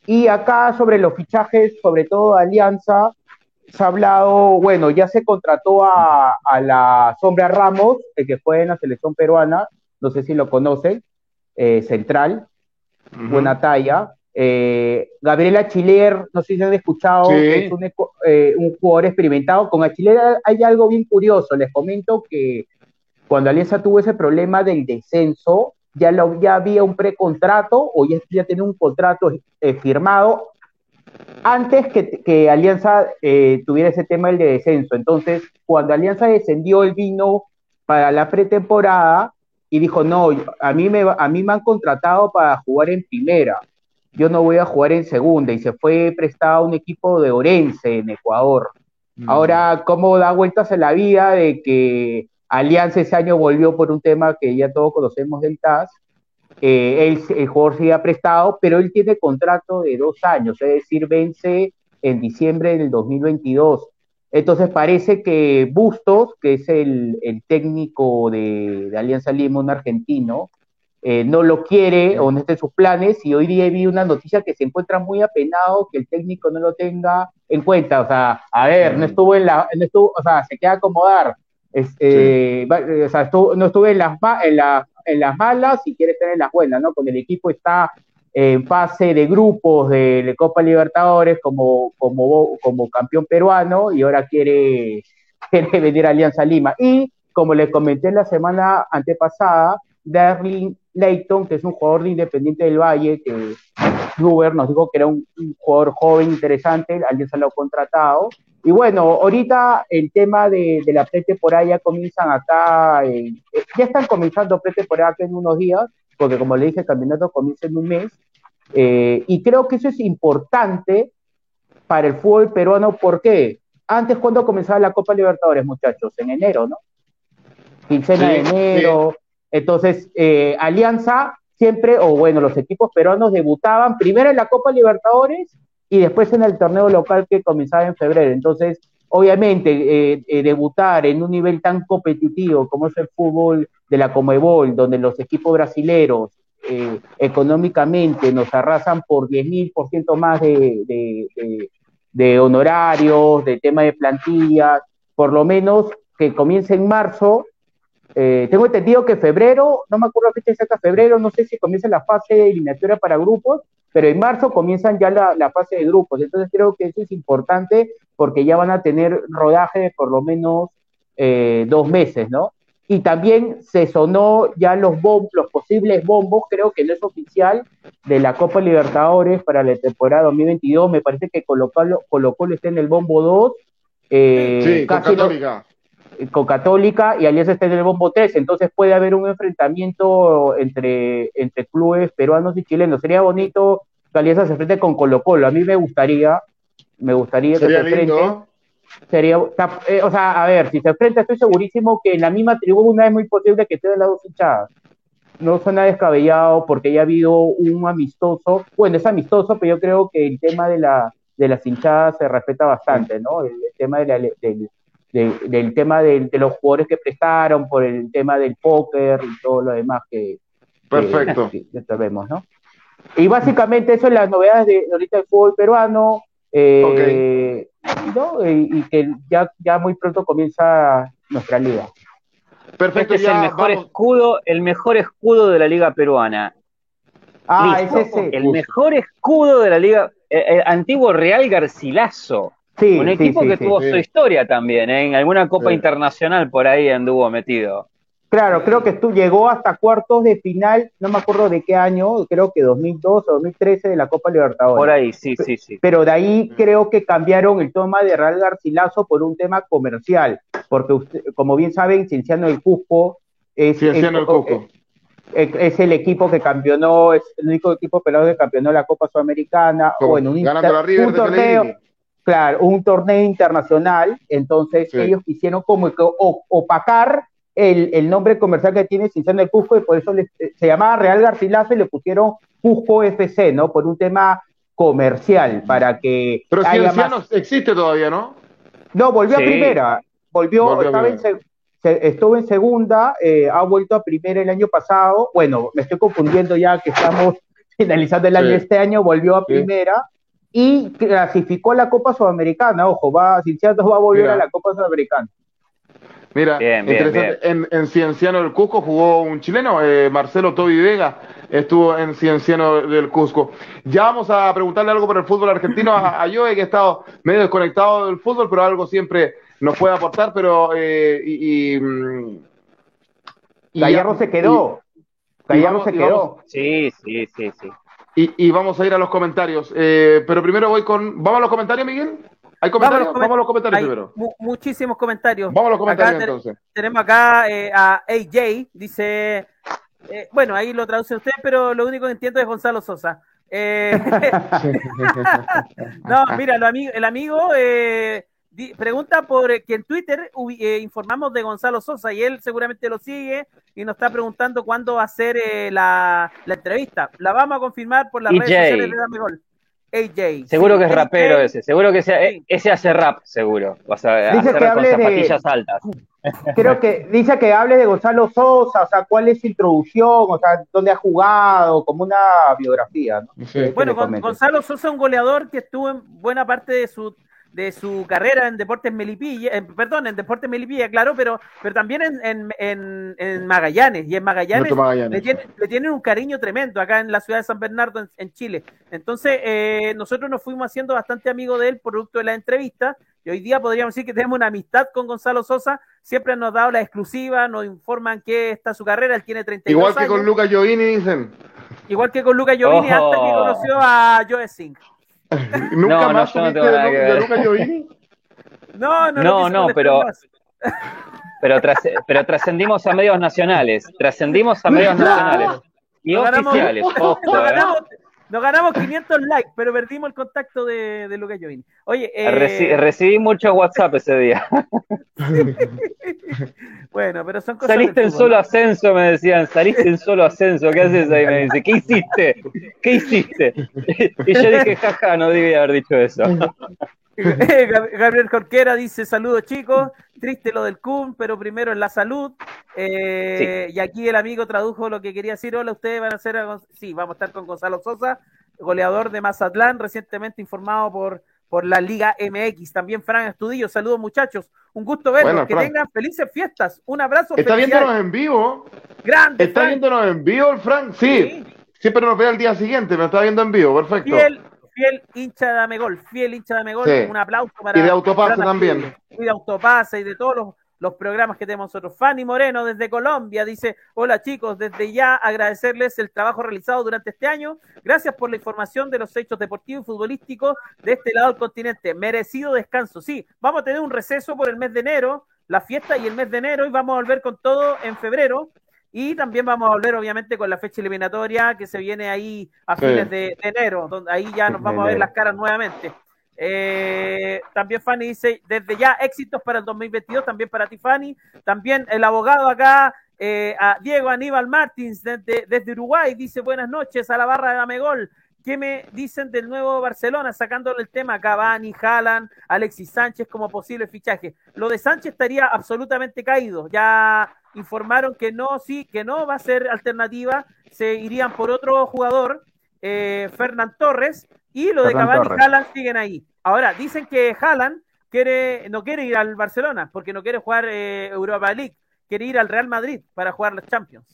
Y acá sobre los fichajes, sobre todo de Alianza, se ha hablado, bueno, ya se contrató a, la Sombra Ramos, que fue en la selección peruana, no sé si lo conocen, eh, central, buena talla. Eh, Gabriela Chiler, no sé si han escuchado, es un, eh, un, jugador experimentado. Con Chiler hay algo bien curioso, les comento que cuando Alianza tuvo ese problema del descenso, ya, lo, ya había un precontrato o ya, ya tenía un contrato eh, firmado antes que, que Alianza eh, tuviera ese tema del de descenso. Entonces, cuando Alianza descendió, él vino para la pretemporada y dijo, no, a mí, me, a mí me han contratado para jugar en primera, yo no voy a jugar en segunda, y se fue prestado a un equipo de Orense en Ecuador. Mm. Ahora, ¿cómo da vueltas a la vida de que Alianza ese año volvió por un tema que ya todos conocemos del TAS. Eh, el jugador se ha prestado, pero él tiene contrato de dos años, es decir, vence en diciembre del 2022. Entonces parece que Bustos, que es el, técnico de, Alianza Lima, un argentino, eh, no lo quiere o no está en sus planes y hoy día vi una noticia que se encuentra muy apenado que el técnico no lo tenga en cuenta. O sea, a ver, no estuvo en la, no estuvo, o sea, se queda acomodar o sea, no estuve en las, en, en las malas y quiere estar en las buenas, ¿no? Con el equipo está en fase de grupos de Copa Libertadores como, como, como campeón peruano y ahora quiere, quiere venir a Alianza Lima. Y como le comenté la semana antepasada, Darling Leighton, que es un jugador de Independiente del Valle, que Ruber nos dijo que era un, jugador joven interesante, Alianza lo ha contratado, y bueno, ahorita el tema de, de la pretemporada ya comienzan acá, eh, ya están comenzando pretemporada en unos días, porque como le dije, el campeonato comienza en un mes, eh, y creo que eso es importante para el fútbol peruano, ¿por qué? Antes, cuando comenzaba la Copa Libertadores, muchachos? En enero, ¿no? Quincena de enero. Entonces, eh, Alianza siempre, o bueno, los equipos peruanos debutaban primero en la Copa Libertadores y después en el torneo local que comenzaba en febrero. Entonces, obviamente, eh, eh, debutar en un nivel tan competitivo como es el fútbol de la Comebol, donde los equipos brasileros eh, económicamente nos arrasan por 10.000% más de, de, de, honorarios, de tema de plantillas, por lo menos que comience en marzo. Tengo entendido que febrero, no me acuerdo la fecha exacta, febrero, no sé si comienza la fase eliminatoria para grupos, pero en marzo comienzan ya la, fase de grupos, entonces creo que eso es importante porque ya van a tener rodaje de por lo menos eh, dos meses, ¿no? Y también se sonó ya los, los posibles bombos, creo que no es oficial, de la Copa Libertadores para la temporada 2022, me parece que Colo Colo, está en el bombo 2, eh, sí, con Católica. Con Católica y Alianza está en el bombo 3, entonces puede haber un enfrentamiento entre, entre clubes peruanos y chilenos. Sería bonito que Alianza se enfrente con Colo Colo. A mí me gustaría, me gustaría que se enfrente. Sería, eh, o sea, a ver, si se enfrenta, estoy segurísimo que en la misma tribuna es muy posible que estén las dos hinchadas. no suena descabellado porque ya ha habido un amistoso, bueno, es amistoso, pero yo creo que el tema de la de las hinchadas se respeta bastante, ¿no? El, tema de del, tema de, los jugadores que prestaron, por el tema del póker y todo lo demás que, Perfecto. sabemos, ¿no? Y básicamente eso es las novedades de ahorita del fútbol peruano, eh, ¿no? y, que ya, ya muy pronto comienza nuestra liga. Perfecto, este es el mejor escudo, el mejor escudo de la liga peruana. Ah, es ese. El mejor escudo de la liga, el, eh, eh, antiguo Real Garcilaso. Sí, un equipo que tuvo su historia también, ¿eh? en alguna copa internacional por ahí anduvo metido. Claro, creo que tú llegó hasta cuartos de final, no me acuerdo de qué año, creo que 2002 o 2013 de la Copa Libertadores. Por ahí, sí, sí, sí. Pero de ahí creo que cambiaron el toma de Real Garcilaso por un tema comercial, porque usted, como bien saben, Cienciano del Cusco es, Cienciano el Cusco. Es, el equipo que campeonó, es el único equipo pelado que campeonó la Copa Sudamericana, o en un, un torneo, claro, un torneo internacional, entonces ellos quisieron como que opacar el, nombre comercial que tiene Cinciano del Cusco y por eso eh, se llamaba Real Garcilaso y le pusieron Cusco FC, ¿no? Por un tema comercial, para que. Pero Cienciano existe todavía, ¿no? No, volvió a primera. Volvió, estuvo en segunda, eh, ha vuelto a primera el año pasado. Bueno, me estoy confundiendo ya que estamos finalizando el año. Este año volvió a primera y clasificó la Copa Sudamericana. Ojo, va, Cinciano va a volver a la Copa Sudamericana. Mira, En, en, Cienciano del Cusco jugó un chileno, eh, Marcelo Toby Vega, estuvo en Cienciano del Cusco. Ya vamos a preguntarle algo por el fútbol argentino a, yo, que he estado medio desconectado del fútbol, pero algo siempre nos puede aportar, pero... Eh, y, y, Gallardo se quedó. Gallardo se quedó. Sí, sí, sí, sí. Y, vamos a ir a los comentarios. Eh, pero primero voy con... ¿Vamos a los comentarios, Miguel? ¿Hay comentarios? Vamos a los, comentarios primero. muchísimos comentarios. Vamos a los comentarios entonces. Tenemos acá eh, a AJ, dice, eh, bueno, ahí lo traduce usted, pero lo único que entiendo es Gonzalo Sosa. Eh, no, mira, el amigo pregunta por que en Twitter informamos de Gonzalo Sosa y él seguramente lo sigue y nos está preguntando cuándo va a ser la, entrevista. La vamos a confirmar por las redes sociales de Dame Gol. AJ. Seguro que es rapero ese, seguro que ese hace rap, seguro. Dice que hable con zapatillas altas. Creo que dice que hable de Gonzalo Sosa, o sea, cuál es su introducción, o sea, dónde ha jugado, como una biografía. Bueno, Gonzalo Sosa es un goleador que estuvo en buena parte de su de su carrera en Deportes Melipilla, perdón, en Deportes Melipilla, claro, pero, pero también en, en, en, Magallanes, y en Magallanes, Le, tienen un cariño tremendo acá en la ciudad de San Bernardo, en, Chile. Entonces, eh, nosotros nos fuimos haciendo bastante amigos de él, producto de la entrevista, y hoy día podríamos decir que tenemos una amistad con Gonzalo Sosa, siempre nos ha dado la exclusiva, nos informan que está su carrera, él tiene 32 Igual que con Lucas Giovini, dicen. Igual que con Lucas Giovini, hasta que conoció a Joe Singh. ¿Nunca no, más no, yo no tengo nada que ver. No, no, no, no, pero, pero, pero trascendimos a medios nacionales, trascendimos a medios nacionales. Y oficiales. Ganamos, nos, ganamos, nos, ganamos, 500 likes, pero perdimos el contacto de, de Lucas Giovini. Oye, eh... recibí mucho WhatsApp ese día. bueno, pero son cosas. Saliste en solo ascenso, me decían. Saliste en solo ascenso. ¿Qué haces ahí? Me dice, ¿qué hiciste? ¿Qué hiciste? Y yo dije, jaja, no debía haber dicho eso. Gabriel Jorquera dice saludos chicos, triste lo del CUM, pero primero en la salud. Eh, y aquí el amigo tradujo lo que quería decir, hola, ustedes van a hacer, sí, vamos a estar con Gonzalo Sosa, goleador de Mazatlán, recientemente informado por, por la Liga MX. También Fran Estudillo, saludos muchachos, un gusto verlos, que tengan felices fiestas, un abrazo. Está viéndonos en vivo. Grande. Está viéndonos en vivo el Frank, sí. Siempre nos ve al día siguiente, me está viendo en vivo, perfecto fiel hincha de Amegol, fiel hincha de Amegol, un aplauso para... Y de Autopase también. Y de Autopase y de todos los, los programas que tenemos nosotros. Fanny Moreno desde Colombia dice, hola chicos, desde ya agradecerles el trabajo realizado durante este año. Gracias por la información de los hechos deportivos y futbolísticos de este lado del continente. Merecido descanso. Sí, vamos a tener un receso por el mes de enero, la fiesta y el mes de enero y vamos a volver con todo en febrero. Y también vamos a volver, obviamente, con la fecha eliminatoria que se viene ahí a fines de, enero, donde ahí ya nos vamos a ver las caras nuevamente. Eh, también Fanny dice, desde ya éxitos para el 2022, también para ti Fanny. También el abogado acá, eh, a Diego Aníbal Martins desde, desde, Uruguay, dice buenas noches a la barra de Amegol. ¿Qué me dicen del nuevo Barcelona sacándole el tema Cavani, Haaland, Alexis Sánchez como posible fichaje? Lo de Sánchez estaría absolutamente caído. Ya informaron que no, sí, que no va a ser alternativa. Se irían por otro jugador, eh, Fernán Torres, y lo de Cavani y Haaland siguen ahí. Ahora, dicen que Haaland quiere, no quiere ir al Barcelona porque no quiere jugar eh, Europa League, quiere ir al Real Madrid para jugar los Champions.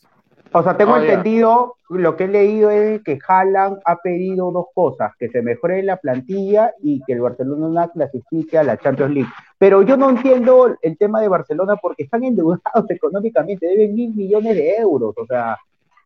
O sea, tengo oh, entendido, lo que he leído es que Haaland ha pedido dos cosas, que se mejore la plantilla y que el Barcelona clasifique a la Champions League. Pero yo no entiendo el tema de Barcelona porque están endeudados económicamente, deben mil millones de euros, o sea,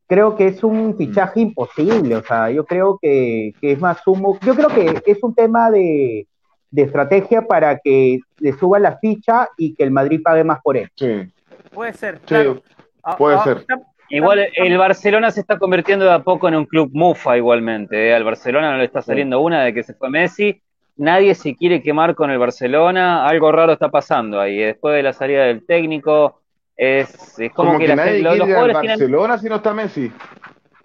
creo que es un fichaje imposible, o sea, yo creo que, es más sumo, yo creo que es un tema de, estrategia para que le suba la ficha y que el Madrid pague más por él. Sí. Puede ser, claro. Ah, puede ah, ser. Igual el Barcelona se está convirtiendo de a poco en un club mufa igualmente. ¿eh? Al Barcelona no le está saliendo una de que se fue Messi. Nadie se quiere quemar con el Barcelona. Algo raro está pasando ahí. Después de la salida del técnico, es, como, que, nadie los, quiere los Barcelona si no está Messi.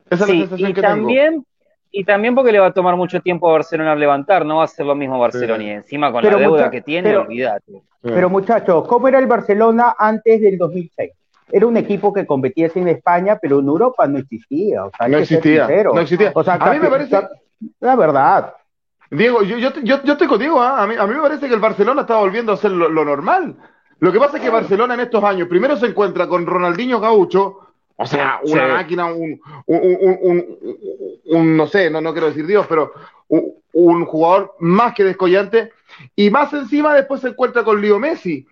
Esa es la sensación y que también, Y también porque le va a tomar mucho tiempo a Barcelona levantar. No va a ser lo mismo Barcelona. Y encima con la deuda que tiene, olvídate. Pero muchachos, ¿cómo era el Barcelona antes del 2006? Era un equipo que competía en España, pero en Europa no existía. O sea, no, existía no existía. O sea, a mí me parece. La verdad. Diego, yo, yo, yo, yo estoy contigo, ¿ah? a, mí, a mí me parece que el Barcelona está volviendo a ser lo, normal. Lo que pasa es que Barcelona en estos años, primero se encuentra con Ronaldinho Gaucho, o sea, una máquina, un, un, un, un, no sé, no, no quiero decir Dios, pero un, jugador más que descollante, y más encima después se encuentra con Leo Messi.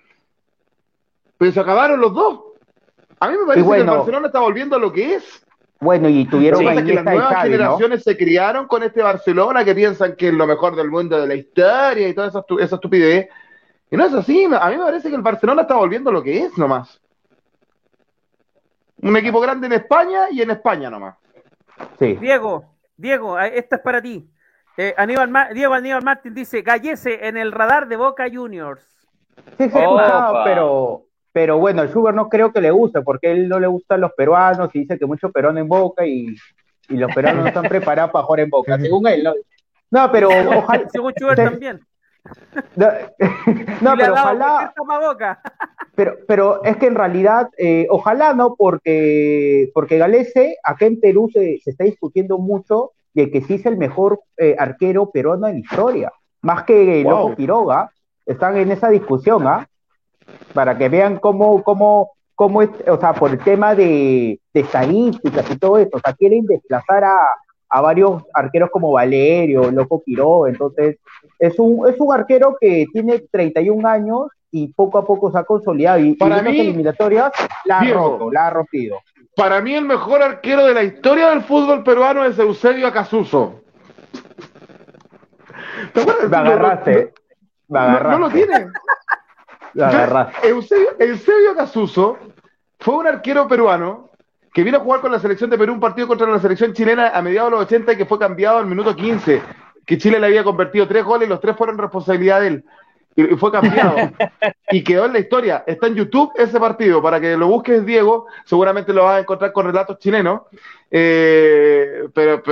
Pero se acabaron los dos. A mí me parece que el Barcelona está volviendo a lo que es. Bueno, y tuvieron que las nuevas generaciones se criaron con este Barcelona que piensan que es lo mejor del mundo de la historia y toda esa, esa estupidez. Y no es así. A mí me parece que el Barcelona está volviendo a lo que es nomás. Un equipo grande en España y en España nomás. Sí. Diego, Diego, esta es para ti. Eh, Aníbal Diego Aníbal Martín dice, Gallese en el radar de Boca Juniors. Sí, sí, pero pero bueno, el Schubert no creo que le guste, porque él no le gustan los peruanos y dice que mucho peruano en boca y, y los peruanos no están preparados para jugar en boca, según él. No, pero ojalá. Según Schubert también. No, pero ojalá. Pero, pero es que en realidad, eh, ojalá no, porque, porque Galese, acá en Perú se, se, está discutiendo mucho de que sí es el mejor eh, arquero peruano en historia, más que Loco Quiroga, están en esa discusión, ¿ah? Para que vean cómo, cómo, cómo es, o sea, por el tema de, estadísticas y todo esto, o sea, quieren desplazar a, varios arqueros como Valerio, Loco Quiró, entonces es un, es un arquero que tiene 31 años y poco a poco se ha consolidado y para mí, eliminatorias la ha roto, la ha rompido. Para mí el mejor arquero de la historia del fútbol peruano es Eusebio Acasuso. Me agarraste. Me agarraste. no lo tiene. Eusebio, Casuso fue un arquero peruano que vino a jugar con la selección de Perú un partido contra la selección chilena a mediados de los 80 y que fue cambiado al minuto 15, que Chile le había convertido tres goles y los tres fueron responsabilidad de él. Y fue cambiado. y quedó en la historia. Está en YouTube ese partido. Para que lo busques, Diego, seguramente lo vas a encontrar con relatos chilenos. Eh, pero,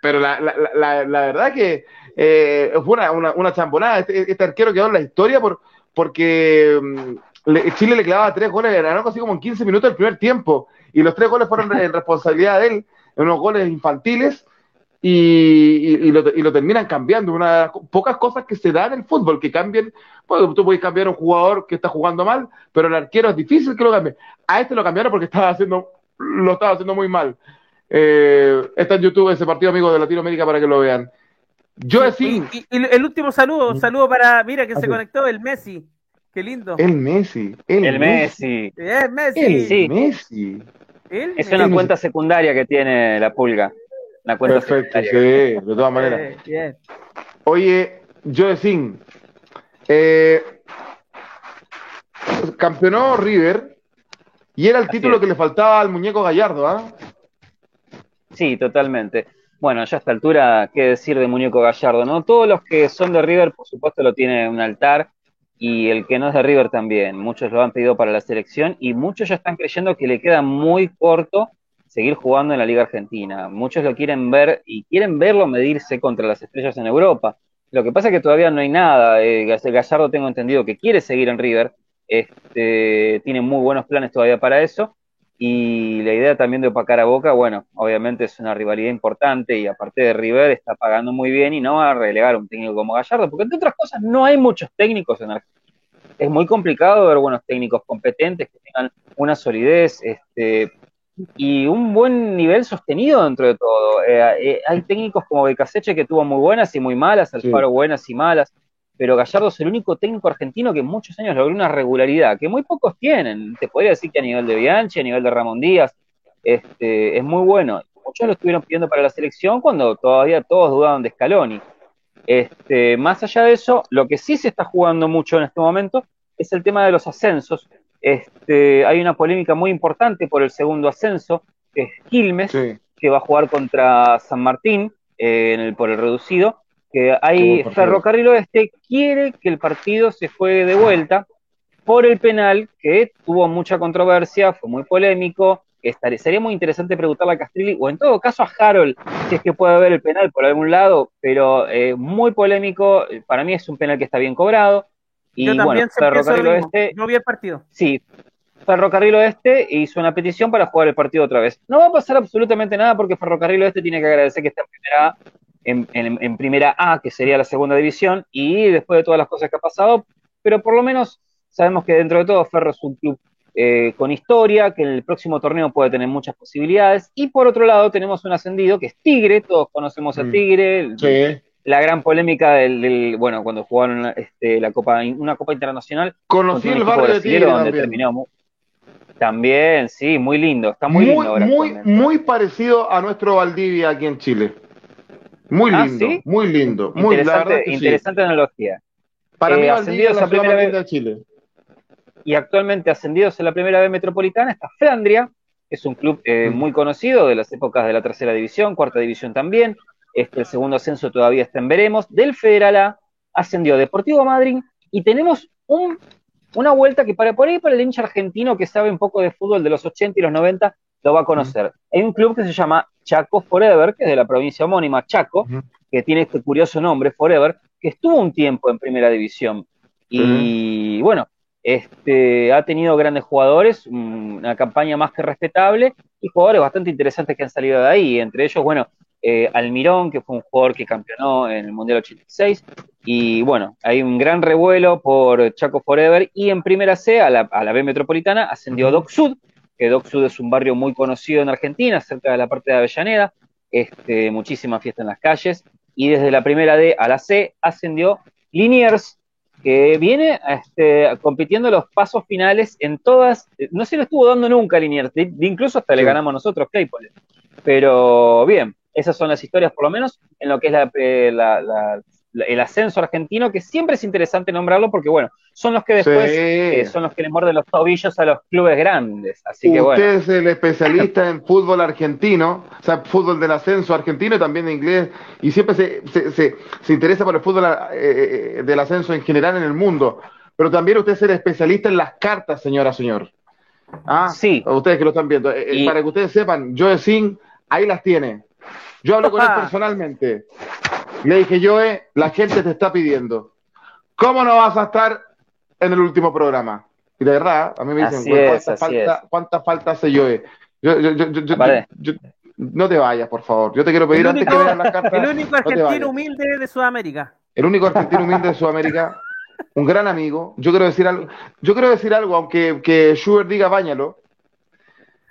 pero, la, la, la, verdad que eh, fue una, una, una chambonada. Este, este, arquero quedó en la historia por, porque mm, Chile le clavaba tres goles, era algo así como en 15 minutos del primer tiempo, y los tres goles fueron en responsabilidad de él, en unos goles infantiles, y, lo, terminan cambiando. Una de las pocas cosas que se dan en el fútbol, que cambien, pues, tú puedes cambiar a un jugador que está jugando mal, pero el arquero es difícil que lo cambie. A este lo cambiaron porque estaba haciendo, lo estaba haciendo muy mal. Eh, está en YouTube ese partido amigo de Latinoamérica para que lo vean. Yo. Y, el último saludo, un saludo para, mira que se conectó el Messi. Qué lindo. El Messi. El, Messi. El Messi. El Messi. es una cuenta secundaria que tiene la pulga. La cuenta Perfecto, sí, de todas maneras. Oye, Joe eh, campeonó River y era el título que le faltaba al muñeco Gallardo, ¿ah? Sí, totalmente. Bueno, ya a esta altura, ¿qué decir de Muñeco Gallardo? ¿no? Todos los que son de River, por supuesto, lo tienen en un altar. y el que no es de River también. Muchos lo han pedido para la selección y muchos ya están creyendo que le queda muy corto seguir jugando en la Liga Argentina. Muchos lo quieren ver y quieren verlo medirse contra las estrellas en Europa. Lo que pasa es que todavía no hay nada. Eh, Gallardo tengo entendido que quiere seguir en River. Este, tiene muy buenos planes todavía para eso. Y la idea también de opacar a Boca, bueno, obviamente es una rivalidad importante y aparte de River está pagando muy bien y no va a relegar a un técnico como Gallardo, porque entre otras cosas no hay muchos técnicos en Argentina. Es muy complicado ver buenos técnicos competentes que tengan una solidez, este, y un buen nivel sostenido dentro de todo. Eh, eh, hay técnicos como Becaseche que tuvo muy buenas y muy malas, Alfaro buenas y malas, pero Gallardo es el único técnico argentino que en muchos años logró una regularidad que muy pocos tienen. Te podría decir que a nivel de Bianchi, a nivel de Ramón Díaz, este, es muy bueno. Muchos lo estuvieron pidiendo para la selección cuando todavía todos dudaban de Scaloni. Este, más allá de eso, lo que sí se está jugando mucho en este momento es el tema de los ascensos, este, hay una polémica muy importante por el segundo ascenso, que es Quilmes, que va a jugar contra San Martín eh, en el, por el reducido. Que hay Ferrocarril Oeste quiere que el partido se juegue de vuelta por el penal, que tuvo mucha controversia, fue muy polémico. Estaría, sería muy interesante preguntarle a Castrilli, o en todo caso a Harold, si es que puede haber el penal por algún lado, pero eh, muy polémico. Para mí es un penal que está bien cobrado. Y Yo también bueno, Ferrocarril Oeste. No vi el partido. Sí, Ferrocarril Oeste hizo una petición para jugar el partido otra vez. No va a pasar absolutamente nada porque Ferrocarril Oeste tiene que agradecer que está en primera A, en, primera A, que sería la segunda división, y después de todas las cosas que ha pasado, pero por lo menos sabemos que dentro de todo Ferro es un club eh, con historia, que en el próximo torneo puede tener muchas posibilidades, y por otro lado tenemos un ascendido que es Tigre, todos conocemos a mm. Tigre, sí la gran polémica del, bueno, cuando jugaron este, la Copa, una Copa Internacional. Conocí el barrio de Tigre donde también. sí, muy lindo, está muy, lindo Muy, muy parecido a nuestro Valdivia aquí en Chile. Muy ah, lindo, muy lindo. Muy, interesante, interesante analogía. Para mí, eh, ascendidos a primera vez de Chile. Y actualmente ascendidos en la primera vez metropolitana está Flandria, que es un club eh, mm. muy conocido de las épocas de la tercera división, cuarta división también, este, el segundo ascenso todavía está en veremos. Del Federal A ascendió Deportivo Madrid y tenemos un, una vuelta que para por ahí para el hincha argentino que sabe un poco de fútbol de los 80 y los 90 lo va a conocer. Hay un club que se llama Chaco Forever, que es de la provincia homónima Chaco, que tiene este curioso nombre, Forever, que estuvo un tiempo en primera división. Y bueno, este, ha tenido grandes jugadores, una campaña más que respetable y jugadores bastante interesantes que han salido de ahí. Entre ellos, bueno, eh, Almirón, que fue un jugador que campeonó en el Mundial 86. Y bueno, hay un gran revuelo por Chaco Forever. Y en primera C, a la, B metropolitana, ascendió Doc Sud, que Doc Sud es un barrio muy conocido en Argentina, cerca de la parte de Avellaneda. Este, muchísima fiesta en las calles. Y desde la primera D a la C ascendió Liniers, que viene este, compitiendo los pasos finales en todas, no se lo estuvo dando nunca Liniers, incluso hasta le ganamos nosotros Claypole. Pero bien, esas son las historias, por lo menos, en lo que es eh, el ascenso argentino, que siempre es interesante nombrarlo porque, bueno, son los que después eh, son los que le muerden los tobillos a los clubes grandes. Así que, bueno. Usted es el especialista en fútbol argentino, o sea, fútbol del ascenso argentino y también de inglés, y siempre se, se, se, interesa por el fútbol eh, del ascenso en general en el mundo. Pero también usted es el especialista en las cartas, señora, señor. Ah, sí. Ustedes que lo están viendo. Para que ustedes sepan, Joe Sin, ahí las tiene. Yo hablo con él personalmente. Le dije, Joe, la gente te está pidiendo. ¿Cómo no vas a estar en el último programa? Y de verdad, a mí me dicen, ¿cuánta, falta, ¿cuánta, falta, hace Joe? Yo, yo, yo, no te vayas, por favor. Yo te quiero pedir antes que veas las cartas. El único argentino humilde de Sudamérica. El único argentino humilde de Sudamérica. Un gran amigo. Yo quiero decir algo. Yo quiero decir algo, aunque que Schubert diga bañalo.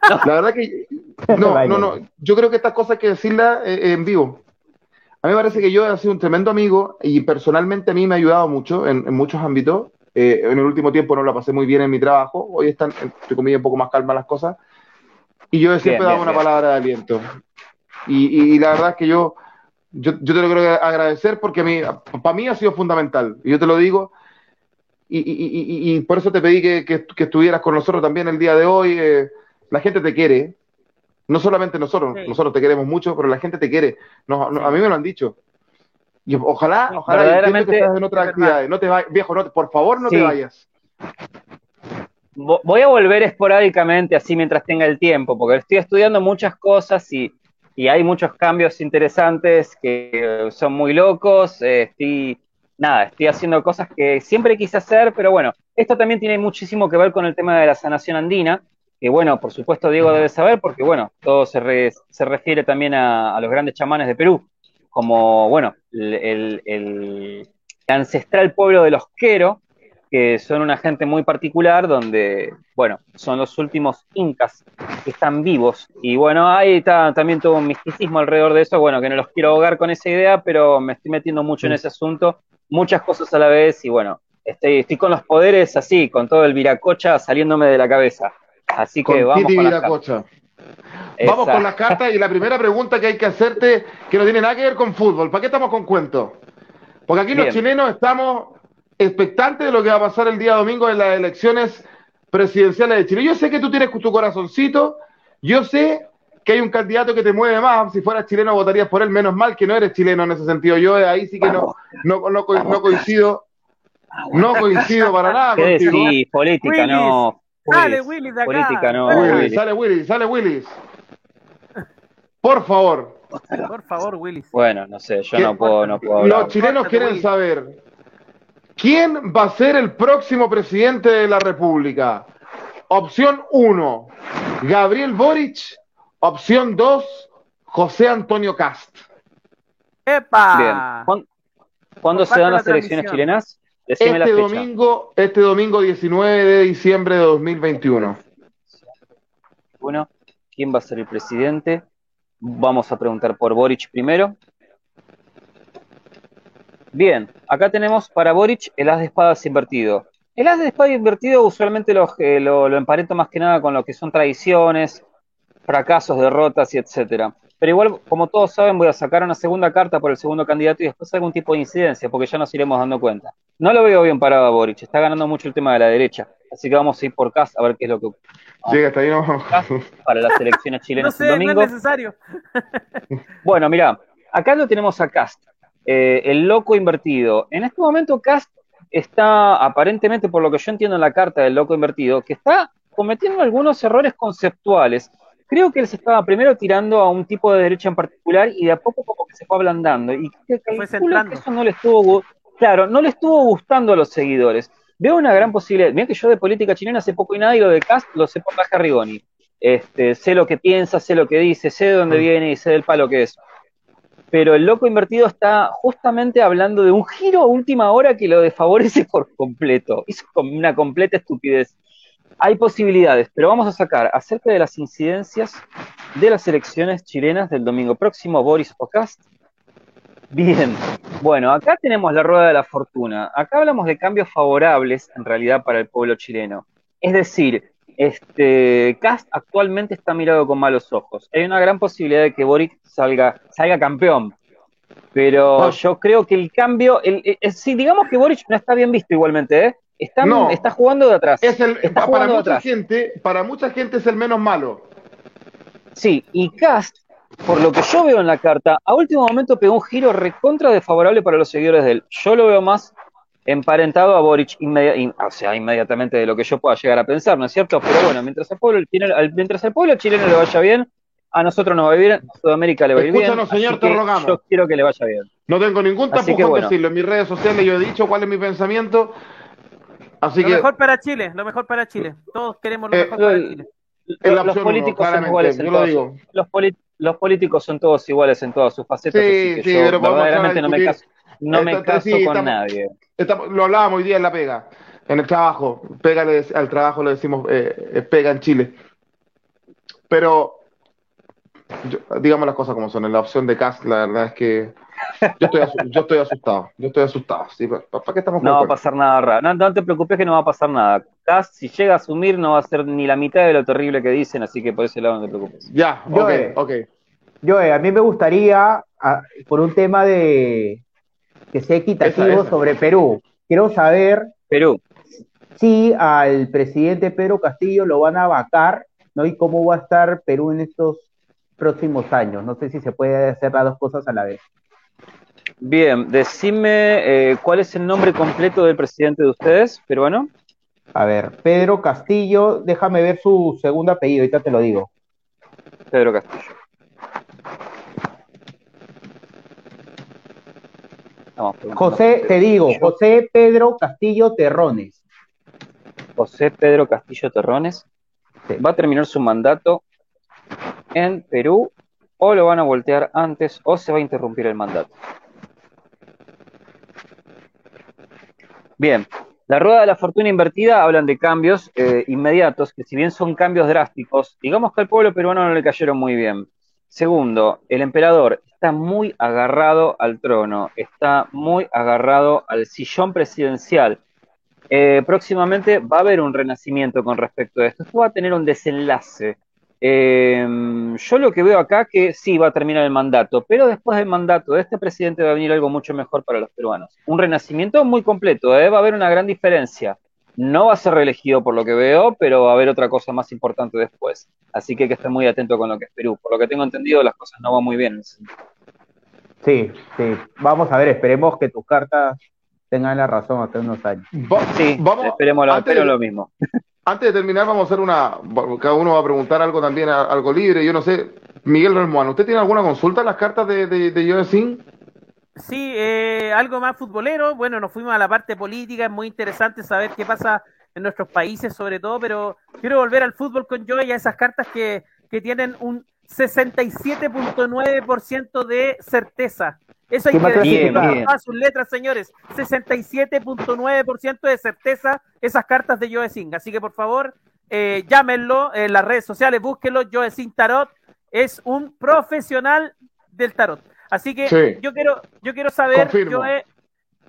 La verdad que no, no, no. Yo creo que estas cosas hay que decirlas eh, en vivo. A mí me parece que yo he sido un tremendo amigo y personalmente a mí me ha ayudado mucho en, muchos ámbitos. Eh, en el último tiempo no la pasé muy bien en mi trabajo. Hoy están, entre comillas, un poco más calmas las cosas. Y yo siempre he dado una palabra de aliento. Y, la verdad es que yo, yo, te lo quiero agradecer porque a mí, para mí ha sido fundamental. Y yo te lo digo. Y, por eso te pedí que, estuvieras con nosotros también el día de hoy. Eh, la gente te quiere, no solamente nosotros, nosotros te queremos mucho, pero la gente te quiere. a mí me lo han dicho. Y ojalá, ojalá verdaderamente, que estás en otras actividades. No te vayas, viejo, no, por favor, no te vayas. Voy a volver esporádicamente, así mientras tenga el tiempo, porque estoy estudiando muchas cosas y, y hay muchos cambios interesantes que son muy locos. Eh, estoy, nada, estoy haciendo cosas que siempre quise hacer, pero bueno, esto también tiene muchísimo que ver con el tema de la sanación andina, que bueno, por supuesto Diego debe saber, porque bueno, todo se, se refiere también a, a los grandes chamanes de Perú como, bueno, el, ancestral pueblo de los Quero, que son una gente muy particular, donde, bueno, son los últimos incas que están vivos. Y bueno, ahí está también todo un misticismo alrededor de eso, bueno, que no los quiero ahogar con esa idea, pero me estoy metiendo mucho en ese asunto, muchas cosas a la vez, y bueno, estoy, estoy con los poderes así, con todo el viracocha saliéndome de la cabeza. Así que vamos con viracocha. Vamos con las cartas y la primera pregunta que hay que hacerte, que no tiene nada que ver con fútbol. ¿Para qué estamos con cuentos? Porque aquí los chilenos estamos expectantes de lo que va a pasar el día domingo en las elecciones presidenciales de Chile. Yo sé que tú tienes tu corazoncito, yo sé que hay un candidato que te mueve más. Si fueras chileno votarías por él, menos mal que no eres chileno en ese sentido. Yo ahí sí que no, no, no, coincido. No coincido para nada. ¿Qué decís? Política, no. Sale Willis de acá. Política, no. Sale Willis, sale Willis. Por favor. Por favor, Willis. Bueno, no sé, yo no puedo, no puedo Los chilenos quieren saber quién va a ser el próximo presidente de la República. Opción 1, Gabriel Boric. Opción 2, José Antonio Cast. ¡Epa! Bien. ¿Cuándo se dan las elecciones chilenas? Este domingo, este domingo 19 de diciembre de 2021. Bueno, ¿quién va a ser el presidente? Vamos a preguntar por Boric primero. Bien, acá tenemos para Boric el as de espadas invertido. El as de espadas invertido usualmente lo, eh, lo, lo emparento más que nada con lo que son tradiciones, fracasos, derrotas y etcétera. Pero igual, como todos saben, voy a sacar una segunda carta por el segundo candidato y después algún tipo de incidencia, porque ya nos iremos dando cuenta. No lo veo bien parado a Boric, está ganando mucho el tema de la derecha. Así que vamos a ir por Cas a ver qué es lo que. Sí, hasta ahí no. para las elecciones chilenas no el domingo. No es necesario. bueno, mira, acá lo tenemos a Cast, eh, el loco invertido. En este momento, Cast está, aparentemente, por lo que yo entiendo en la carta del loco invertido, que está cometiendo algunos errores conceptuales creo que él se estaba primero tirando a un tipo de derecha en particular y de a poco como que se fue ablandando. Y que, que eso no le estuvo, claro, no le estuvo gustando a los seguidores. Veo una gran posibilidad. Mira que yo de política chilena sé poco y nada y lo de Cast lo sé por Baja Rigoni. Este, sé lo que piensa, sé lo que dice, sé de dónde mm. viene y sé del palo que es. Pero el loco invertido está justamente hablando de un giro a última hora que lo desfavorece por completo. Hizo una completa estupidez hay posibilidades, pero vamos a sacar acerca de las incidencias de las elecciones chilenas del domingo próximo, Boris Ocast. Bien, bueno, acá tenemos la rueda de la fortuna. Acá hablamos de cambios favorables en realidad para el pueblo chileno. Es decir, este Cast actualmente está mirado con malos ojos. Hay una gran posibilidad de que Boric salga, salga campeón. Pero yo creo que el cambio, el, si digamos que Boric no está bien visto igualmente, ¿eh? Está, está jugando de atrás. Es el, para mucha gente, para mucha gente es el menos malo. Sí, y Cast, por lo que yo veo en la carta, a último momento pegó un giro recontra desfavorable para los seguidores de él. Yo lo veo más emparentado a Boric, o sea, inmediatamente de lo que yo pueda llegar a pensar, ¿no es cierto? Pero bueno, mientras al pueblo, mientras al pueblo chileno le vaya bien, a nosotros nos va a ir bien, a Sudamérica le va a ir bien. Escúchanos, señor, te rogamos. Yo quiero que le vaya bien. No tengo ningún tapujón decirlo. En mis redes sociales yo he dicho cuál es mi pensamiento lo mejor para Chile, lo mejor para Chile. Todos queremos lo eh, mejor para Chile. Los, políticos son iguales en todos, los, los, políticos son todos iguales en todas sus facetas, sí, sí, pero verdaderamente no me caso, no me caso con nadie. lo hablábamos hoy día en la pega, en el trabajo. Pega al trabajo le decimos eh, pega en Chile. Pero digamos las cosas como son. En la opción de cast, la verdad es que yo estoy, yo estoy asustado. Yo estoy asustado. ¿Para qué estamos No va a pasar nada raro. No, te preocupes que no va a pasar nada. Cast, si llega a asumir, no va a ser ni la mitad de lo terrible que dicen, así que por ese lado no te preocupes. Ya, ok, ok. Yo, a mí me gustaría, por un tema de que sea equitativo sobre Perú, quiero saber Perú. si al presidente Pedro Castillo lo van a vacar, ¿no? Y cómo va a estar Perú en estos próximos años. No sé si se puede hacer las dos cosas a la vez. Bien, decime eh, cuál es el nombre completo del presidente de ustedes, peruano. A ver, Pedro Castillo, déjame ver su segundo apellido, ahorita te lo digo. Pedro Castillo. José, te digo, José Pedro Castillo Terrones. José Pedro Castillo Terrones va a terminar su mandato en Perú o lo van a voltear antes o se va a interrumpir el mandato. Bien, la rueda de la fortuna invertida hablan de cambios eh, inmediatos, que si bien son cambios drásticos, digamos que al pueblo peruano no le cayeron muy bien. Segundo, el emperador está muy agarrado al trono, está muy agarrado al sillón presidencial. Eh, próximamente va a haber un renacimiento con respecto a esto. Esto va a tener un desenlace. Eh, yo lo que veo acá que sí va a terminar el mandato, pero después del mandato de este presidente va a venir algo mucho mejor para los peruanos. Un renacimiento muy completo, ¿eh? va a haber una gran diferencia. No va a ser reelegido por lo que veo, pero va a haber otra cosa más importante después. Así que hay que estar muy atento con lo que es Perú. Por lo que tengo entendido, las cosas no van muy bien. Sí, sí. Vamos a ver, esperemos que tus cartas tengan la razón hasta unos años. sí, vamos, esperemos lo, lo mismo. Antes de terminar, vamos a hacer una. Cada uno va a preguntar algo también, algo libre. Yo no sé. Miguel Relmuano, ¿usted tiene alguna consulta en las cartas de, de, de Sí, eh, algo más futbolero. Bueno, nos fuimos a la parte política. Es muy interesante saber qué pasa en nuestros países, sobre todo. Pero quiero volver al fútbol con Joe y a esas cartas que, que tienen un 67.9% de certeza. Eso hay que decir a sus letras, señores. 67.9% de certeza esas cartas de Joe Singh. Así que por favor, eh, llámenlo en las redes sociales, búsquenlo. Joe Singh Tarot es un profesional del tarot. Así que yo quiero, yo quiero saber, Joe,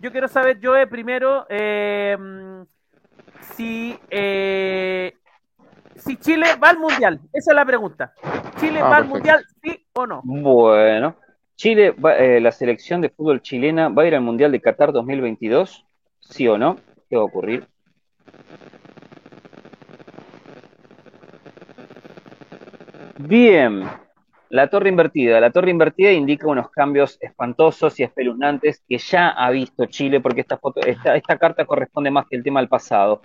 yo quiero saber, Joe, primero, eh, si, eh, si Chile va al mundial. Esa es la pregunta. ¿Chile ah, va al mundial, sí o no? Bueno, Chile, eh, la selección de fútbol chilena va a ir al Mundial de Qatar 2022, ¿sí o no? ¿Qué va a ocurrir? Bien, la torre invertida. La torre invertida indica unos cambios espantosos y espeluznantes que ya ha visto Chile, porque esta, foto, esta carta corresponde más que el tema del pasado.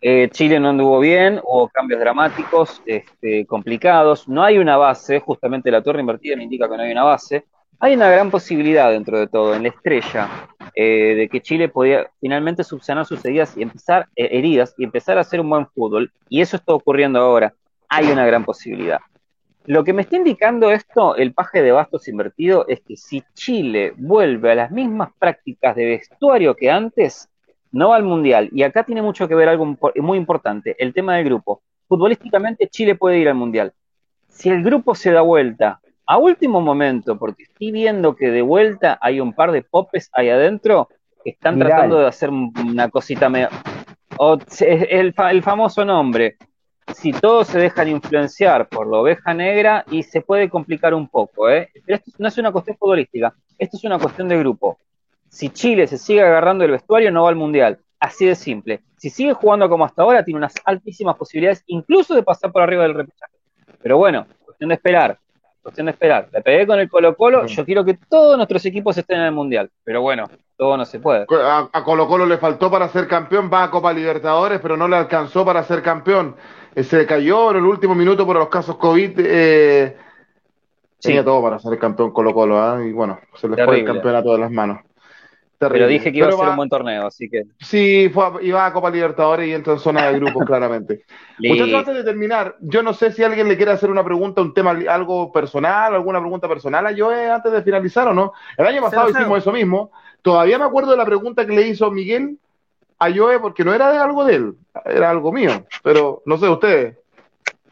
Eh, Chile no anduvo bien, hubo cambios dramáticos, este, complicados. No hay una base, justamente la torre invertida me indica que no hay una base hay una gran posibilidad dentro de todo, en la estrella, eh, de que Chile podía finalmente subsanar sus heridas y empezar, eh, heridas y empezar a hacer un buen fútbol. Y eso está ocurriendo ahora. Hay una gran posibilidad. Lo que me está indicando esto, el paje de bastos invertido, es que si Chile vuelve a las mismas prácticas de vestuario que antes, no va al Mundial. Y acá tiene mucho que ver algo muy importante, el tema del grupo. Futbolísticamente Chile puede ir al Mundial. Si el grupo se da vuelta a último momento, porque estoy viendo que de vuelta hay un par de popes ahí adentro que están tratando de hacer una cosita medio. el, el famoso nombre. Si todos se dejan influenciar por la oveja negra y se puede complicar un poco, ¿eh? Pero esto no es una cuestión futbolística, esto es una cuestión de grupo. Si Chile se sigue agarrando el vestuario, no va al mundial. Así de simple. Si sigue jugando como hasta ahora, tiene unas altísimas posibilidades, incluso de pasar por arriba del repechaje. Pero bueno, cuestión de esperar cuestión de esperar. Le pegué con el Colo Colo, yo quiero que todos nuestros equipos estén en el Mundial, pero bueno, todo no se puede. A, Colo Colo le faltó para ser campeón, va a Copa Libertadores, pero no le alcanzó para ser campeón. Eh, se cayó en el último minuto por los casos COVID. Eh, Tenía todo para ser campeón Colo Colo, ¿ah? y bueno, se le fue el campeonato de las manos. Pero dije que iba a ser un buen torneo, así que. Sí, iba a Copa Libertadores y entra en zona de grupos, claramente. Muchachos, antes de terminar, yo no sé si alguien le quiere hacer una pregunta, un tema, algo personal, alguna pregunta personal a Joe antes de finalizar o no. El año pasado hicimos eso mismo. Todavía me acuerdo de la pregunta que le hizo Miguel a Joe, porque no era de algo de él, era algo mío. Pero no sé, ustedes.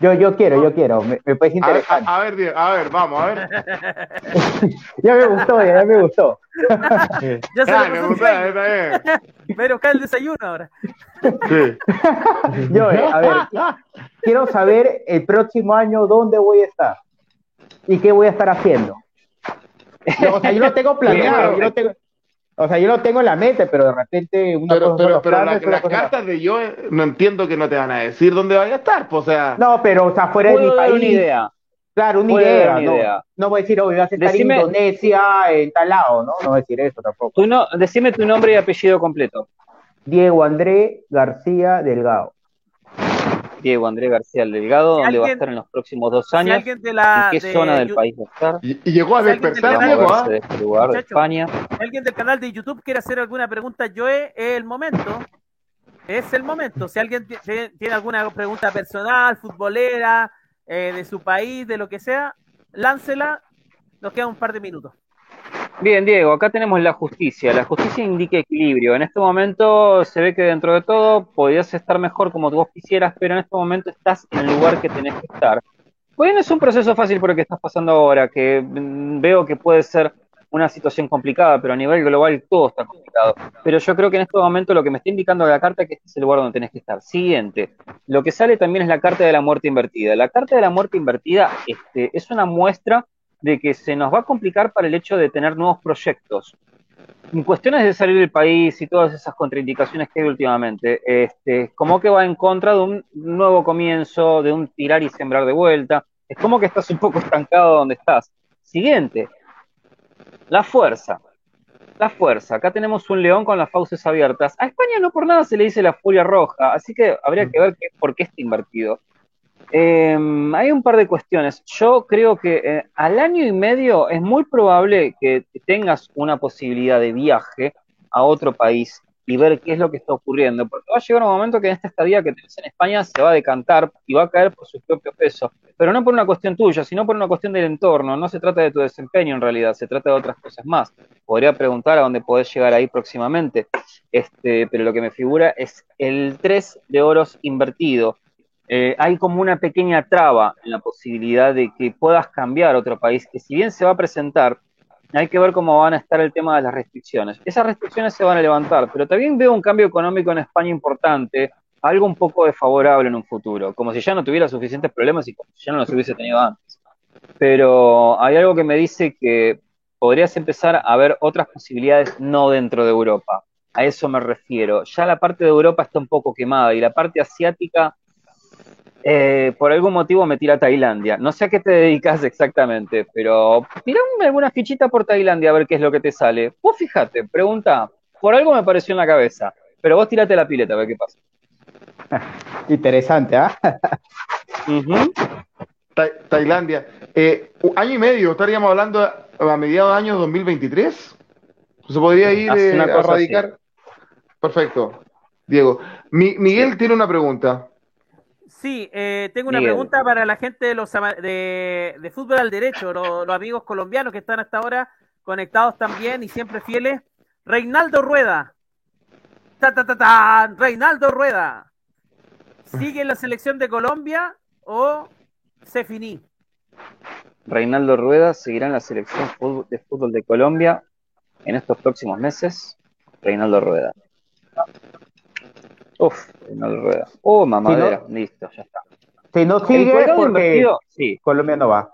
Yo, yo quiero, yo quiero, me, me puedes interesar. A, ver, a ver, vamos, a ver. ya me gustó, ya, me gustó. ya se me gustó, está bien. Pero cae el desayuno ahora. Sí. yo, eh, a ver, quiero saber el próximo año dónde voy a estar y qué voy a estar haciendo. o sea, yo lo tengo planeado, yo lo tengo, o sea, yo lo tengo en la mente, pero de repente una pero, pero, pero las cartas de yo no entiendo que no te van a decir dónde vaya a estar, pues, o sea. No, pero o sea, fuera de mi país. Una idea. Claro, una idea, no, no voy a decir, hoy vas a estar en Indonesia, en tal lado, ¿no? No voy a decir eso tampoco. no, decime tu nombre y apellido completo. Diego André García Delgado. Diego André García Delgado, ¿dónde va a estar en los próximos dos años? ¿En qué zona del país va a estar? Y, llegó a despertar, Diego, ¿ah? De este lugar, de España. alguien del canal de YouTube quiere hacer alguna pregunta, yo es el momento. Es el momento. Si alguien tiene alguna pregunta personal, futbolera, eh, de su país, de lo que sea, láncela. Nos quedan un par de minutos. Bien, Diego, acá tenemos la justicia. La justicia indica equilibrio. En este momento se ve que dentro de todo podrías estar mejor como vos quisieras, pero en este momento estás en el lugar que tenés que estar. Bueno, es un proceso fácil por lo que estás pasando ahora, que mm, veo que puede ser una situación complicada, pero a nivel global todo está complicado. Pero yo creo que en este momento lo que me está indicando la carta es que este es el lugar donde tenés que estar. Siguiente, lo que sale también es la carta de la muerte invertida. La carta de la muerte invertida este, es una muestra de que se nos va a complicar para el hecho de tener nuevos proyectos. En cuestiones de salir del país y todas esas contraindicaciones que hay últimamente, este, como que va en contra de un nuevo comienzo, de un tirar y sembrar de vuelta. Es como que estás un poco estancado donde estás. Siguiente, la fuerza. La fuerza. Acá tenemos un león con las fauces abiertas. A España no por nada se le dice la furia roja, así que habría que ver por qué está invertido. Em, hay un par de cuestiones. Yo creo que eh, al año y medio es muy probable que tengas una posibilidad de viaje a otro país y ver qué es lo que está ocurriendo, porque va a llegar un momento que en esta estadía que tienes en España se va a decantar y va a caer por su propio peso, pero no por una cuestión tuya, sino por una cuestión del entorno, no se trata de tu desempeño en realidad, se trata de otras cosas más. Podría preguntar a dónde podés llegar ahí próximamente, este, pero lo que me figura es el 3 de oros invertido. Eh, hay como una pequeña traba en la posibilidad de que puedas cambiar otro país, que si bien se va a presentar, hay que ver cómo van a estar el tema de las restricciones. Esas restricciones se van a levantar, pero también veo un cambio económico en España importante, algo un poco desfavorable en un futuro, como si ya no tuviera suficientes problemas y como si ya no los hubiese tenido antes. Pero hay algo que me dice que podrías empezar a ver otras posibilidades no dentro de Europa. A eso me refiero. Ya la parte de Europa está un poco quemada y la parte asiática eh, por algún motivo me tira a Tailandia. No sé a qué te dedicas exactamente, pero tirame alguna fichita por Tailandia a ver qué es lo que te sale. Vos fíjate, pregunta, por algo me pareció en la cabeza, pero vos tirate la pileta a ver qué pasa. Interesante, ¿ah? Tailandia. Eh, año y medio, estaríamos hablando a mediados de año 2023. ¿Se podría ir eh, a radicar? Perfecto. Diego. Miguel tiene una pregunta. Sí, eh, tengo una pregunta para la gente de los de, fútbol al derecho, los, amigos colombianos que están hasta ahora conectados también y siempre fieles. Reinaldo Rueda. Ta, ta, ta, ta, Reinaldo Rueda. ¿Sigue en la selección de Colombia o se finí? Reinaldo Rueda seguirá en la selección de fútbol de Colombia en estos próximos meses. Reinaldo Rueda. Uf, no rueda. Oh, mamadera, listo, ya está. Si no sigue, porque sí. Colombia no va.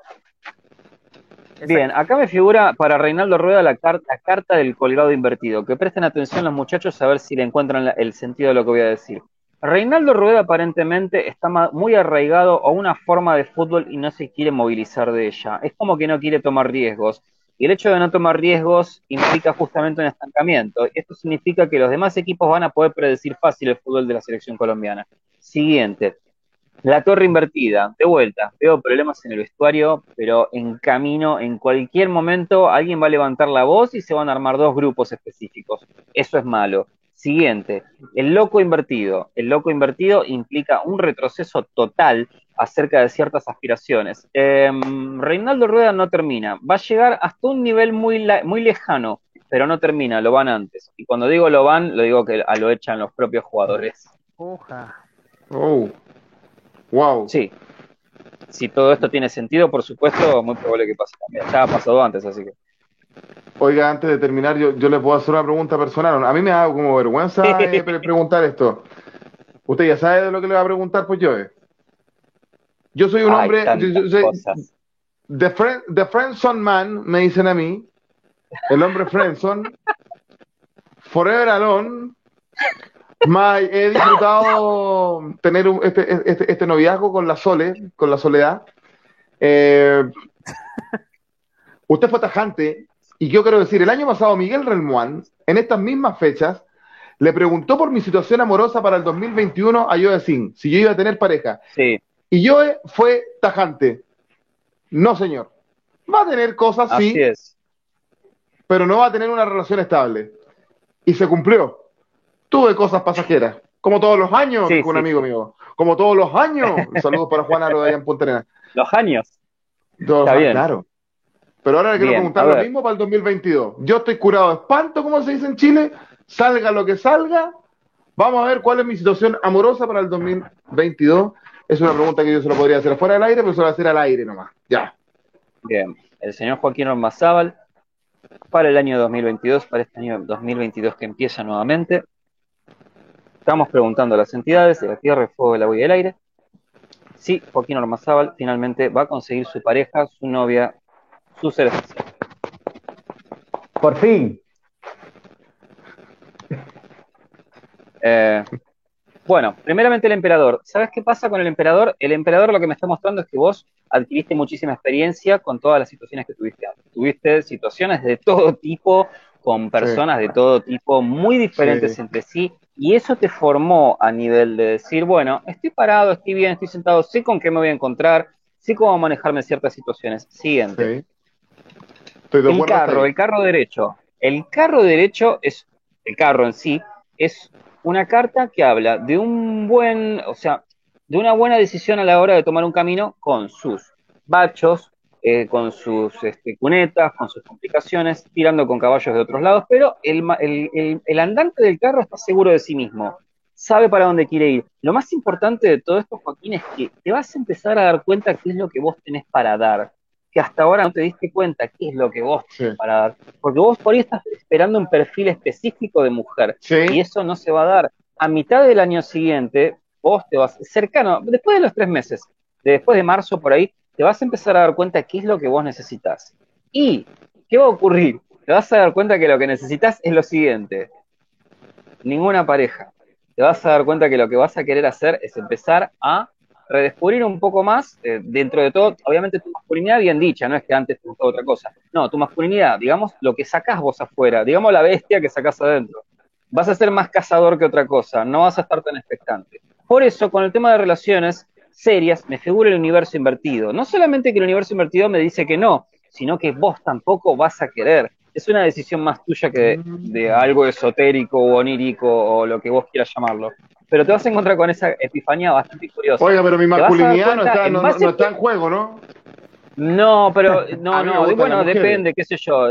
Bien, acá me figura para Reinaldo Rueda la, carta, carta del colgado invertido. Que presten atención los muchachos a ver si le encuentran el sentido de lo que voy a decir. Reinaldo Rueda aparentemente está muy arraigado a una forma de fútbol y no se quiere movilizar de ella. Es como que no quiere tomar riesgos. Y el hecho de no tomar riesgos implica justamente un estancamiento. Esto significa que los demás equipos van a poder predecir fácil el fútbol de la selección colombiana. Siguiente, la torre invertida. De vuelta, veo problemas en el vestuario, pero en camino, en cualquier momento, alguien va a levantar la voz y se van a armar dos grupos específicos. Eso es malo. Siguiente, el loco invertido. El loco invertido implica un retroceso total acerca de ciertas aspiraciones. Em, Reinaldo Rueda no termina, va a llegar hasta un nivel muy, muy lejano, pero no termina, lo van antes. Y cuando digo lo van, lo digo que lo echan los propios jugadores. Oja. Oh. Wow. Sí. Si todo esto tiene sentido, por supuesto, muy probable que pase también. Ya ha pasado antes, así que. Oiga, antes de terminar, yo, yo le puedo hacer una pregunta personal. A mí me da como vergüenza eh, preguntar esto. Usted ya sabe de lo que le va a preguntar, pues yo. Eh. Yo soy un hombre. the, friend, the Friendson Man, me dicen a mí. El hombre Friendson. Forever Alone. My, he disfrutado tener este, este, este, noviazgo con la Sole, con la Soledad. Eh, usted fue tajante, y yo quiero decir, el año pasado Miguel Relmuán, en estas mismas fechas, le preguntó por mi situación amorosa para el 2021 a Joe Sin, si yo iba a tener pareja. Sí. Y Joe fue tajante. No, señor. Va a tener cosas, Así sí, es. pero no va a tener una relación estable. Y se cumplió. Tuve cosas pasajeras, como todos los años, Sí, con un sí. amigo mío. Como todos los años. Saludos para Juan Aro de allá en Punta Arenas. Los años. Todos Está bien. Claro. Pero ahora le quiero Bien, preguntar lo mismo para el 2022. Yo estoy curado de espanto, como se dice en Chile. Salga lo que salga. Vamos a ver cuál es mi situación amorosa para el 2022. Es una pregunta que yo se lo podría hacer fuera del aire, pero se lo voy a hacer al aire nomás. Ya. Bien. El señor Joaquín Ormazábal, para el año 2022, para este año 2022 que empieza nuevamente, estamos preguntando a las entidades de la Tierra, el Fuego, el Agua y el Aire, si Joaquín Ormazábal finalmente va a conseguir su pareja, su novia, su ser especial. Por fin. Eh, bueno, primeramente el emperador. ¿Sabes qué pasa con el emperador? El emperador lo que me está mostrando es que vos adquiriste muchísima experiencia con todas las situaciones que tuviste antes. Tuviste situaciones de todo tipo, con personas de todo tipo, muy diferentes Sí. entre sí, y eso te formó a nivel de decir, bueno, estoy parado, estoy bien, estoy sentado, sé con qué me voy a encontrar, sé cómo manejarme en ciertas situaciones. Siguiente. Sí. Estoy de El carro, el carro derecho. El carro derecho es, el carro en sí, es una carta que habla de un buen, o sea, de una buena decisión a la hora de tomar un camino con sus bachos, eh, con sus este, cunetas, con sus complicaciones, tirando con caballos de otros lados, pero el, el- el- el andante del carro está seguro de sí mismo, sabe para dónde quiere ir. Lo más importante de todo esto, Joaquín, es que te vas a empezar a dar cuenta qué es lo que vos tenés para dar, que hasta ahora no te diste cuenta qué es lo que vos Sí. para dar. Porque vos por ahí estás esperando un perfil específico de mujer y eso no se va a dar. A mitad del año siguiente, vos te vas, cercano, después de los tres meses, de después de marzo por ahí, te vas a empezar a dar cuenta qué es lo que vos necesitas. ¿Y qué va a ocurrir? Te vas a dar cuenta que lo que necesitas es lo siguiente. Ninguna pareja. Te vas a dar cuenta que lo que vas a querer hacer es empezar a redescubrir un poco más, eh, dentro de todo, obviamente tu masculinidad bien dicha, no es que antes te otra cosa. No, tu masculinidad, digamos, lo que sacás vos afuera, digamos la bestia que sacás adentro. Vas a ser más cazador que otra cosa, no vas a estar tan expectante. Por eso, con el tema de relaciones serias, me figura el universo invertido. No solamente que el universo invertido me dice que no, sino que vos tampoco vas a querer. Es una decisión más tuya que de algo esotérico o onírico o lo que vos quieras llamarlo. Pero te vas a encontrar con esa epifanía bastante curiosa. Oiga, pero mi a masculinidad no está, en no, no a está en juego, ¿no? No, pero no, A no, bueno, depende, qué sé yo.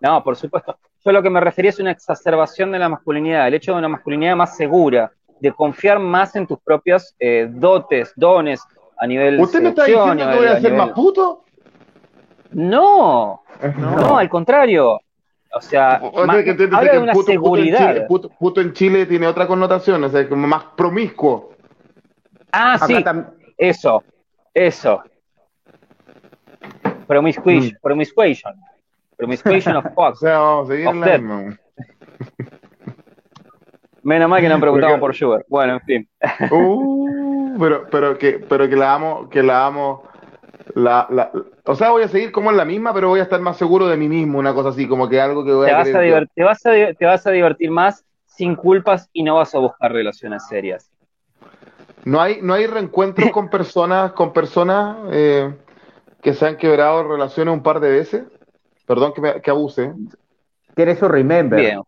No, por supuesto. Yo lo que me refería es una exacerbación de la masculinidad, el hecho de una masculinidad más segura, de confiar más en tus propios eh, dotes, dones a nivel ¿Usted me está diciendo a que voy a nivel- ser más puto? No, no, al contrario. O sea, O ma- sea, que entiendes habla que de una puto- puto en seguridad. Chile- puto- puto en Chile tiene otra connotación, o sea, como más promiscuo. ah, Acá sí, tam- eso, eso. Promiscuation, promiscuation. Promiscuation of O fuck. sea, vamos a seguir en la misma. Menos mal que no han preguntado Porque- por Sugar. Bueno, en fin. Uh, pero, pero que, pero que la amo, que la amo. La, la, o sea, voy a seguir como en la misma, pero voy a estar más seguro de mí mismo, una cosa así, como que algo que voy te a vas, a yo. divert- te, vas a, te vas a divertir más sin culpas y no vas a buscar relaciones serias. No hay, no hay reencuentros con personas, con personas eh, que se han quebrado relaciones un par de veces. Perdón que, me, que abuse. Quiere su remember. Bien.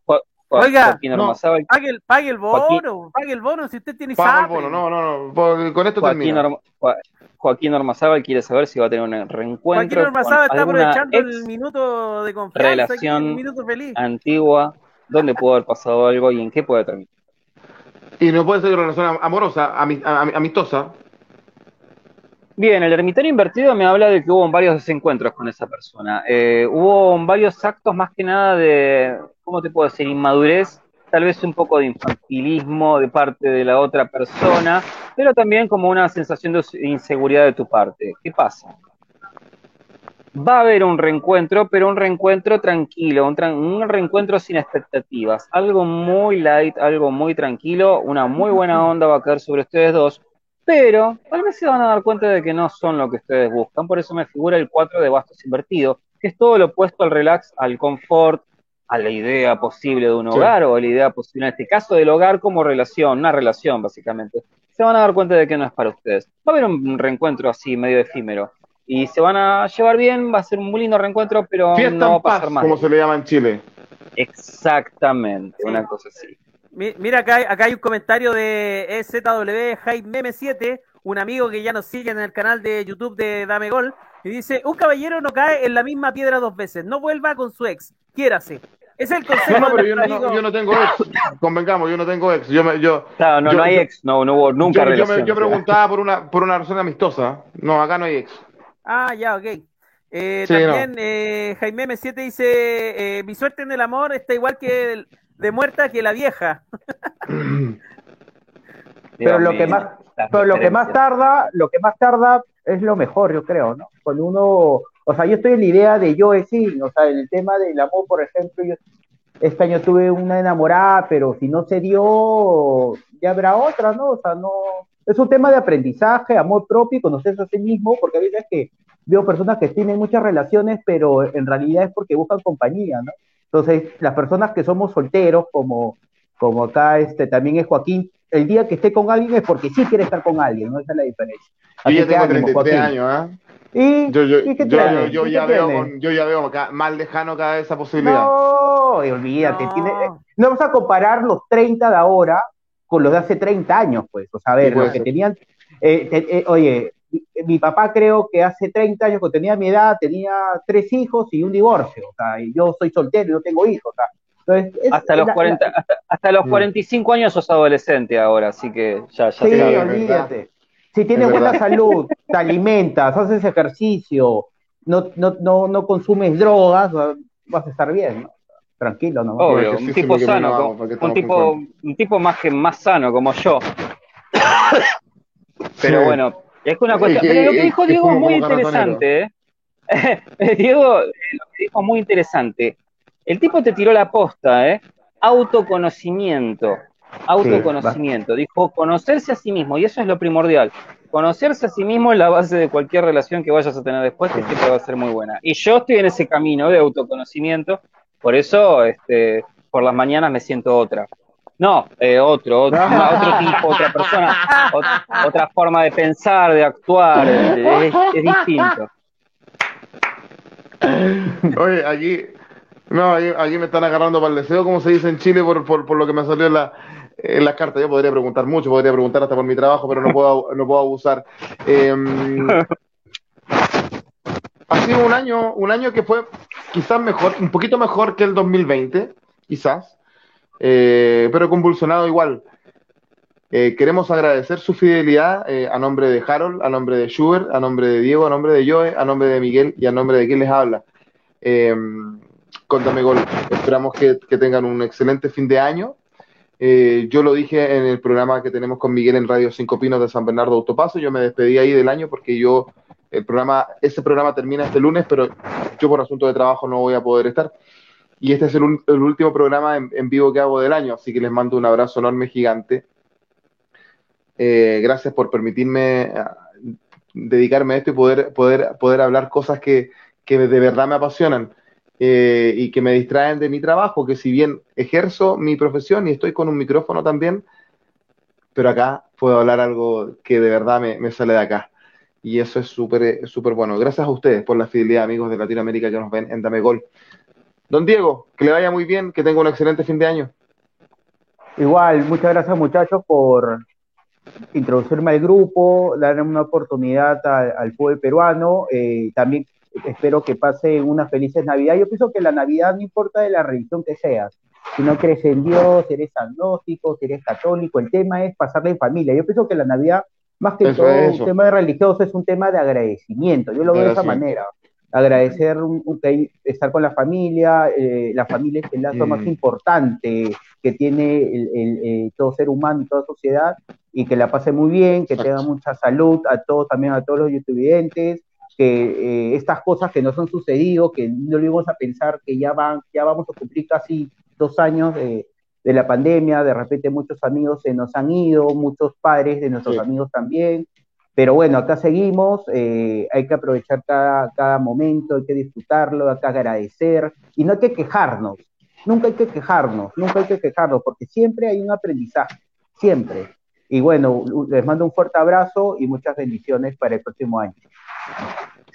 Oiga, Joaquín no. Pague el, pague el Joaquín- bono, pague el bono si usted tiene Pago el bono. No, no, no. Con esto Joaquín. Orma- Jo- Joaquín Ormazábal quiere saber si va a tener un reencuentro Joaquín Ormazábal está aprovechando el minuto de confianza, relación aquí, el minuto feliz. antigua, donde pudo haber pasado algo y en qué puede terminar. Y no puede ser una relación amorosa, ami- ami- amistosa. Bien, el ermitaño invertido me habla de que hubo varios desencuentros con esa persona. Eh, hubo varios actos más que nada de, ¿cómo te puedo decir? Inmadurez, tal vez un poco de infantilismo de parte de la otra persona, pero también como una sensación de inseguridad de tu parte. ¿Qué pasa? Va a haber un reencuentro, pero un reencuentro tranquilo, un, reencuentro sin expectativas, algo muy light, algo muy tranquilo, una muy buena onda va a caer sobre ustedes dos, pero tal vez se van a dar cuenta de que no son lo que ustedes buscan, por eso me figura el 4 de bastos invertido, que es todo lo opuesto al relax, al confort, a la idea posible de un hogar o a la idea posible, en este caso, del hogar como relación, una relación básicamente. Se van a dar cuenta de que no es para ustedes. Va a haber un reencuentro así, medio efímero. Y se van a llevar bien, va a ser un muy lindo reencuentro, pero no va a pasar más. Como se le llama en Chile. Exactamente, una cosa así. Mira, acá hay, acá hay un comentario de EZW Jaime M7, un amigo que ya nos sigue en el canal de YouTube de Dame Gol, y dice, un caballero no cae en la misma piedra dos veces, no vuelva con su ex, quiérase. Es el consejo. No, pero yo no, yo no, tengo ex. Convengamos, yo no tengo ex. Yo, me, yo, claro, no, no hay ex, no, no hubo nunca yo, relación, yo, preguntaba por una, por una razón amistosa. No, acá no hay ex. Ah, ya, ok. Eh, también eh, Jaime M7 dice, eh, mi suerte en el amor está igual que de muerta que la vieja. pero lo que más, pero lo que más tarda, lo que más tarda es lo mejor, yo creo, ¿no? Cuando uno, o sea, yo estoy en la idea de yo sí, o sea, en el tema del amor, por ejemplo, yo este año tuve una enamorada, pero si no se dio, ya habrá otra, ¿no? O sea, no, es un tema de aprendizaje, amor propio y conocerse a sí mismo, porque a veces que veo personas que tienen muchas relaciones, pero en realidad es porque buscan compañía, ¿no? Entonces, las personas que somos solteros, como, como acá este, también es Joaquín, el día que esté con alguien es porque sí quiere estar con alguien, ¿no? Esa es la diferencia. yo ya tengo 33 años, ¿eh? ¿Y? Yo, yo, yo, yo ya veo yo ya veo más lejano cada vez esa posibilidad. No, olvídate. No. Tiene, no vamos a comparar los 30 de ahora con los de hace 30 años, pues. O sea, a ver, los que tenían. Eh, eh, oye, mi papá creo que hace 30 años, cuando tenía mi edad, tenía tres hijos y un divorcio. O sea, y yo soy soltero y no tengo hijos. O sea, entonces, hasta, los 40, hasta, los 45 mm. años sos adolescente ahora, así que ya, ya Sí, olvídate. Si tienes buena salud, te alimentas, haces ejercicio, no, no, no, no consumes drogas, vas a estar bien, ¿no? Tranquilo, ¿no? Obvio, un tipo sano, un, tipo, un tipo más que más sano como yo. Pero bueno, es una cuestión. Pero lo que dijo Diego es muy interesante, ¿eh? Diego, lo que dijo es muy interesante. El tipo te tiró la posta, ¿eh? Autoconocimiento. Autoconocimiento. Dijo conocerse a sí mismo, y eso es lo primordial. Conocerse a sí mismo es la base de cualquier relación que vayas a tener después, que siempre va a ser muy buena. Y yo estoy en ese camino de autoconocimiento, por eso este, por las mañanas me siento otra. No, eh, otro, otro, otro tipo, otra persona, otra, forma de pensar, de actuar, es, distinto. Oye, aquí, no, aquí, me están agarrando para el deseo, como se dice en Chile, por, por, por lo que me salió en la, en las cartas. Yo podría preguntar mucho, podría preguntar hasta por mi trabajo, pero no puedo, no puedo abusar. Em, ha sido un año, un año que fue quizás mejor, un poquito mejor que el 2020, quizás, eh, pero convulsionado igual. Eh, queremos agradecer su fidelidad eh, a nombre de Harold, a nombre de Schubert, a nombre de Diego, a nombre de Joe, a nombre de Miguel y a nombre de quien les habla. Em, contame gol. Esperamos que, tengan un excelente fin de año eh, yo lo dije en el programa que tenemos con Miguel en Radio Cinco Pinos de San Bernardo Autopaso. Yo me despedí ahí del año porque yo, el programa, ese programa termina este lunes, pero yo por asunto de trabajo no voy a poder estar. Y este es el, último programa en, vivo que hago del año, así que les mando un abrazo enorme, gigante. Eh, gracias por permitirme ah, dedicarme a esto y poder, poder, poder hablar cosas que, que de verdad me apasionan. Eh, y que me distraen de mi trabajo, que si bien ejerzo mi profesión y estoy con un micrófono también, pero acá puedo hablar algo que de verdad me, sale de acá. Y eso es súper súper bueno. Gracias a ustedes por la fidelidad, amigos de Latinoamérica que nos ven en Dame Gol. Don Diego, que le vaya muy bien, que tenga un excelente fin de año. Igual, muchas gracias muchachos por introducirme al grupo, darme una oportunidad al, pueblo peruano. Eh, también espero que pase unas felices Navidad. Yo pienso que la Navidad no importa de la religión que seas, si no crees en Dios, eres agnóstico, si eres católico, el tema es pasarla en familia. Yo pienso que la Navidad, más que todo un tema de religioso, es un tema de agradecimiento. Yo lo veo de esa manera. Agradecer un, estar con la familia, eh, la familia es el lazo más importante que tiene el, eh, todo ser humano y toda sociedad, y que la pase muy bien, que tenga mucha salud a todos, también a todos los youtubers que eh, estas cosas que nos han sucedido, que no lo íbamos a pensar que ya van, ya vamos a cumplir casi dos años de, de la pandemia, de repente muchos amigos se nos han ido, muchos padres de nuestros amigos también, pero bueno, acá seguimos, eh, hay que aprovechar cada, cada momento, hay que disfrutarlo, hay que agradecer, y no hay que quejarnos, nunca hay que quejarnos, nunca hay que quejarnos, porque siempre hay un aprendizaje, siempre. Y bueno, les mando un fuerte abrazo y muchas bendiciones para el próximo año.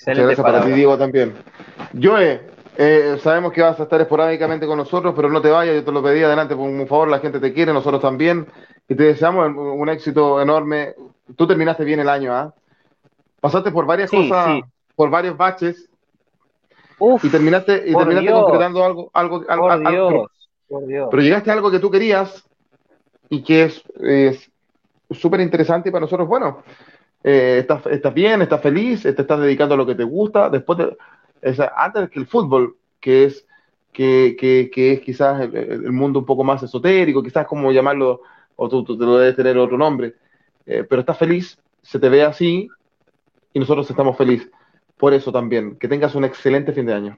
Muchas gracias para ti, Diego, también. Joe, eh, sabemos que vas a estar esporádicamente con nosotros, pero no te vayas, yo te lo pedí adelante, por un favor, la gente te quiere, nosotros también, y te deseamos un éxito enorme. Tú terminaste bien el año, ¿ah? Pasaste por varias cosas, por varios baches, y terminaste, y terminaste concretando algo, algo, algo, pero, llegaste a algo que tú querías y que es súper interesante para nosotros, bueno, eh, estás, estás bien, estás feliz, te estás dedicando a lo que te gusta, después de antes que el fútbol, que es, que, que, es quizás el, mundo un poco más esotérico, quizás como llamarlo, o tú, te lo debes tener otro nombre, eh, pero estás feliz, se te ve así y nosotros estamos felices. Por eso también, que tengas un excelente fin de año.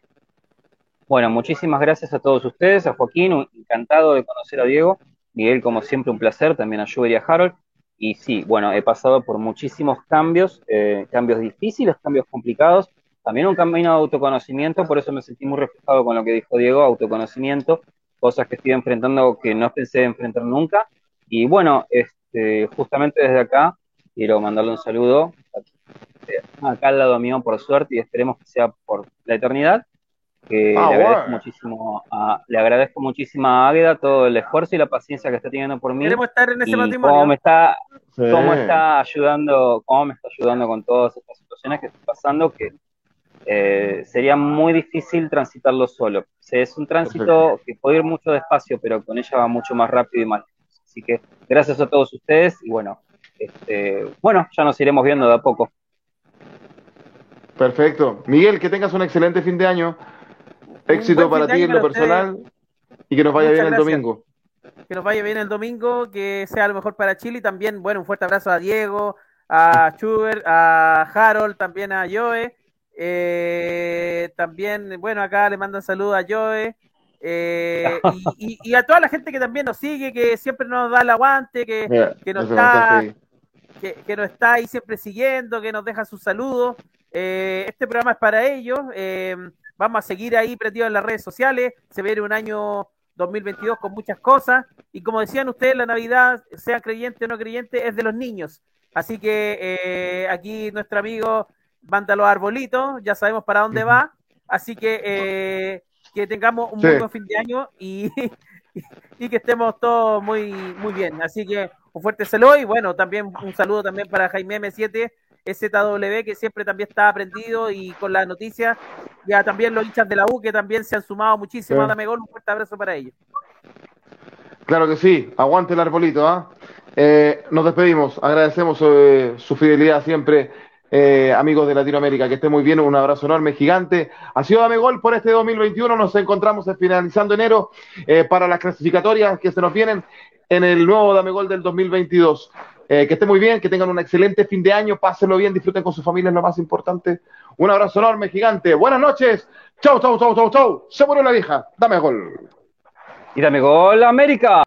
Bueno, muchísimas gracias a todos ustedes, a Joaquín, encantado de conocer a Diego, Miguel, como siempre, un placer, también a Juber y a Harold. Y sí, bueno, he pasado por muchísimos cambios, eh, cambios difíciles, cambios complicados, también un camino de autoconocimiento, por eso me sentí muy reflejado con lo que dijo Diego, autoconocimiento, cosas que estoy enfrentando que no pensé enfrentar nunca. Y bueno, este, justamente desde acá quiero mandarle un saludo acá al lado mío por suerte y esperemos que sea por la eternidad. Que ah, le, agradezco muchísimo a, le agradezco muchísimo a Águeda todo el esfuerzo y la paciencia que está teniendo por mí. Queremos estar en ese y Cómo me está, cómo está ayudando, cómo me está ayudando con todas estas situaciones que estoy pasando, que eh, sería muy difícil transitarlo solo. es un tránsito que puede ir mucho despacio, pero con ella va mucho más rápido y más Así que gracias a todos ustedes y bueno, este, bueno, ya nos iremos viendo de a poco. Perfecto. Miguel, que tengas un excelente fin de año. Éxito para ti en lo personal y que nos vaya bien el domingo. Que nos vaya bien el domingo, que sea lo mejor para Chile y también, bueno, un fuerte abrazo a Diego, a Schubert, a Harold, también a Joe eh, también, bueno, acá le mandan saludos a Joe. Eh, y, a toda la gente que también nos sigue, que siempre nos da el aguante, que, que nos está que, nos está ahí siempre siguiendo, que nos deja sus saludos. Eh, este programa es para ellos. Vamos a seguir ahí prendidos en las redes sociales. Se viene un año 2022 con muchas cosas. Y como decían ustedes, la Navidad, sea creyente o no creyente, es de los niños. Así que aquí nuestro amigo manda los arbolitos, ya sabemos para dónde va, así que eh, que tengamos un buen fin de año y, y, que estemos todos muy, muy bien. Así que un fuerte saludo y bueno, también un saludo también para Jaime M7, SW, que siempre también está aprendido y con las noticias, ya también los hinchas de la U que también se han sumado muchísimo a Dame Gol, un fuerte abrazo para ellos. Claro que sí, aguante el arbolito, ¿ah? eh, nos despedimos, agradecemos eh, su fidelidad siempre eh, amigos de Latinoamérica. Que esté muy bien, un abrazo enorme, gigante. Ha sido Dame Gol por este 2021. Nos encontramos finalizando enero eh, para las clasificatorias que se nos vienen en el nuevo Dame Gol del 2022. Eh, que esté muy bien, que tengan un excelente fin de año, pásenlo bien, disfruten con su familia, es lo más importante. Un abrazo enorme, gigante. Buenas noches. Chau, chau, chau, chau, chau. Se murió la vieja. Dame gol. Y dame gol, América.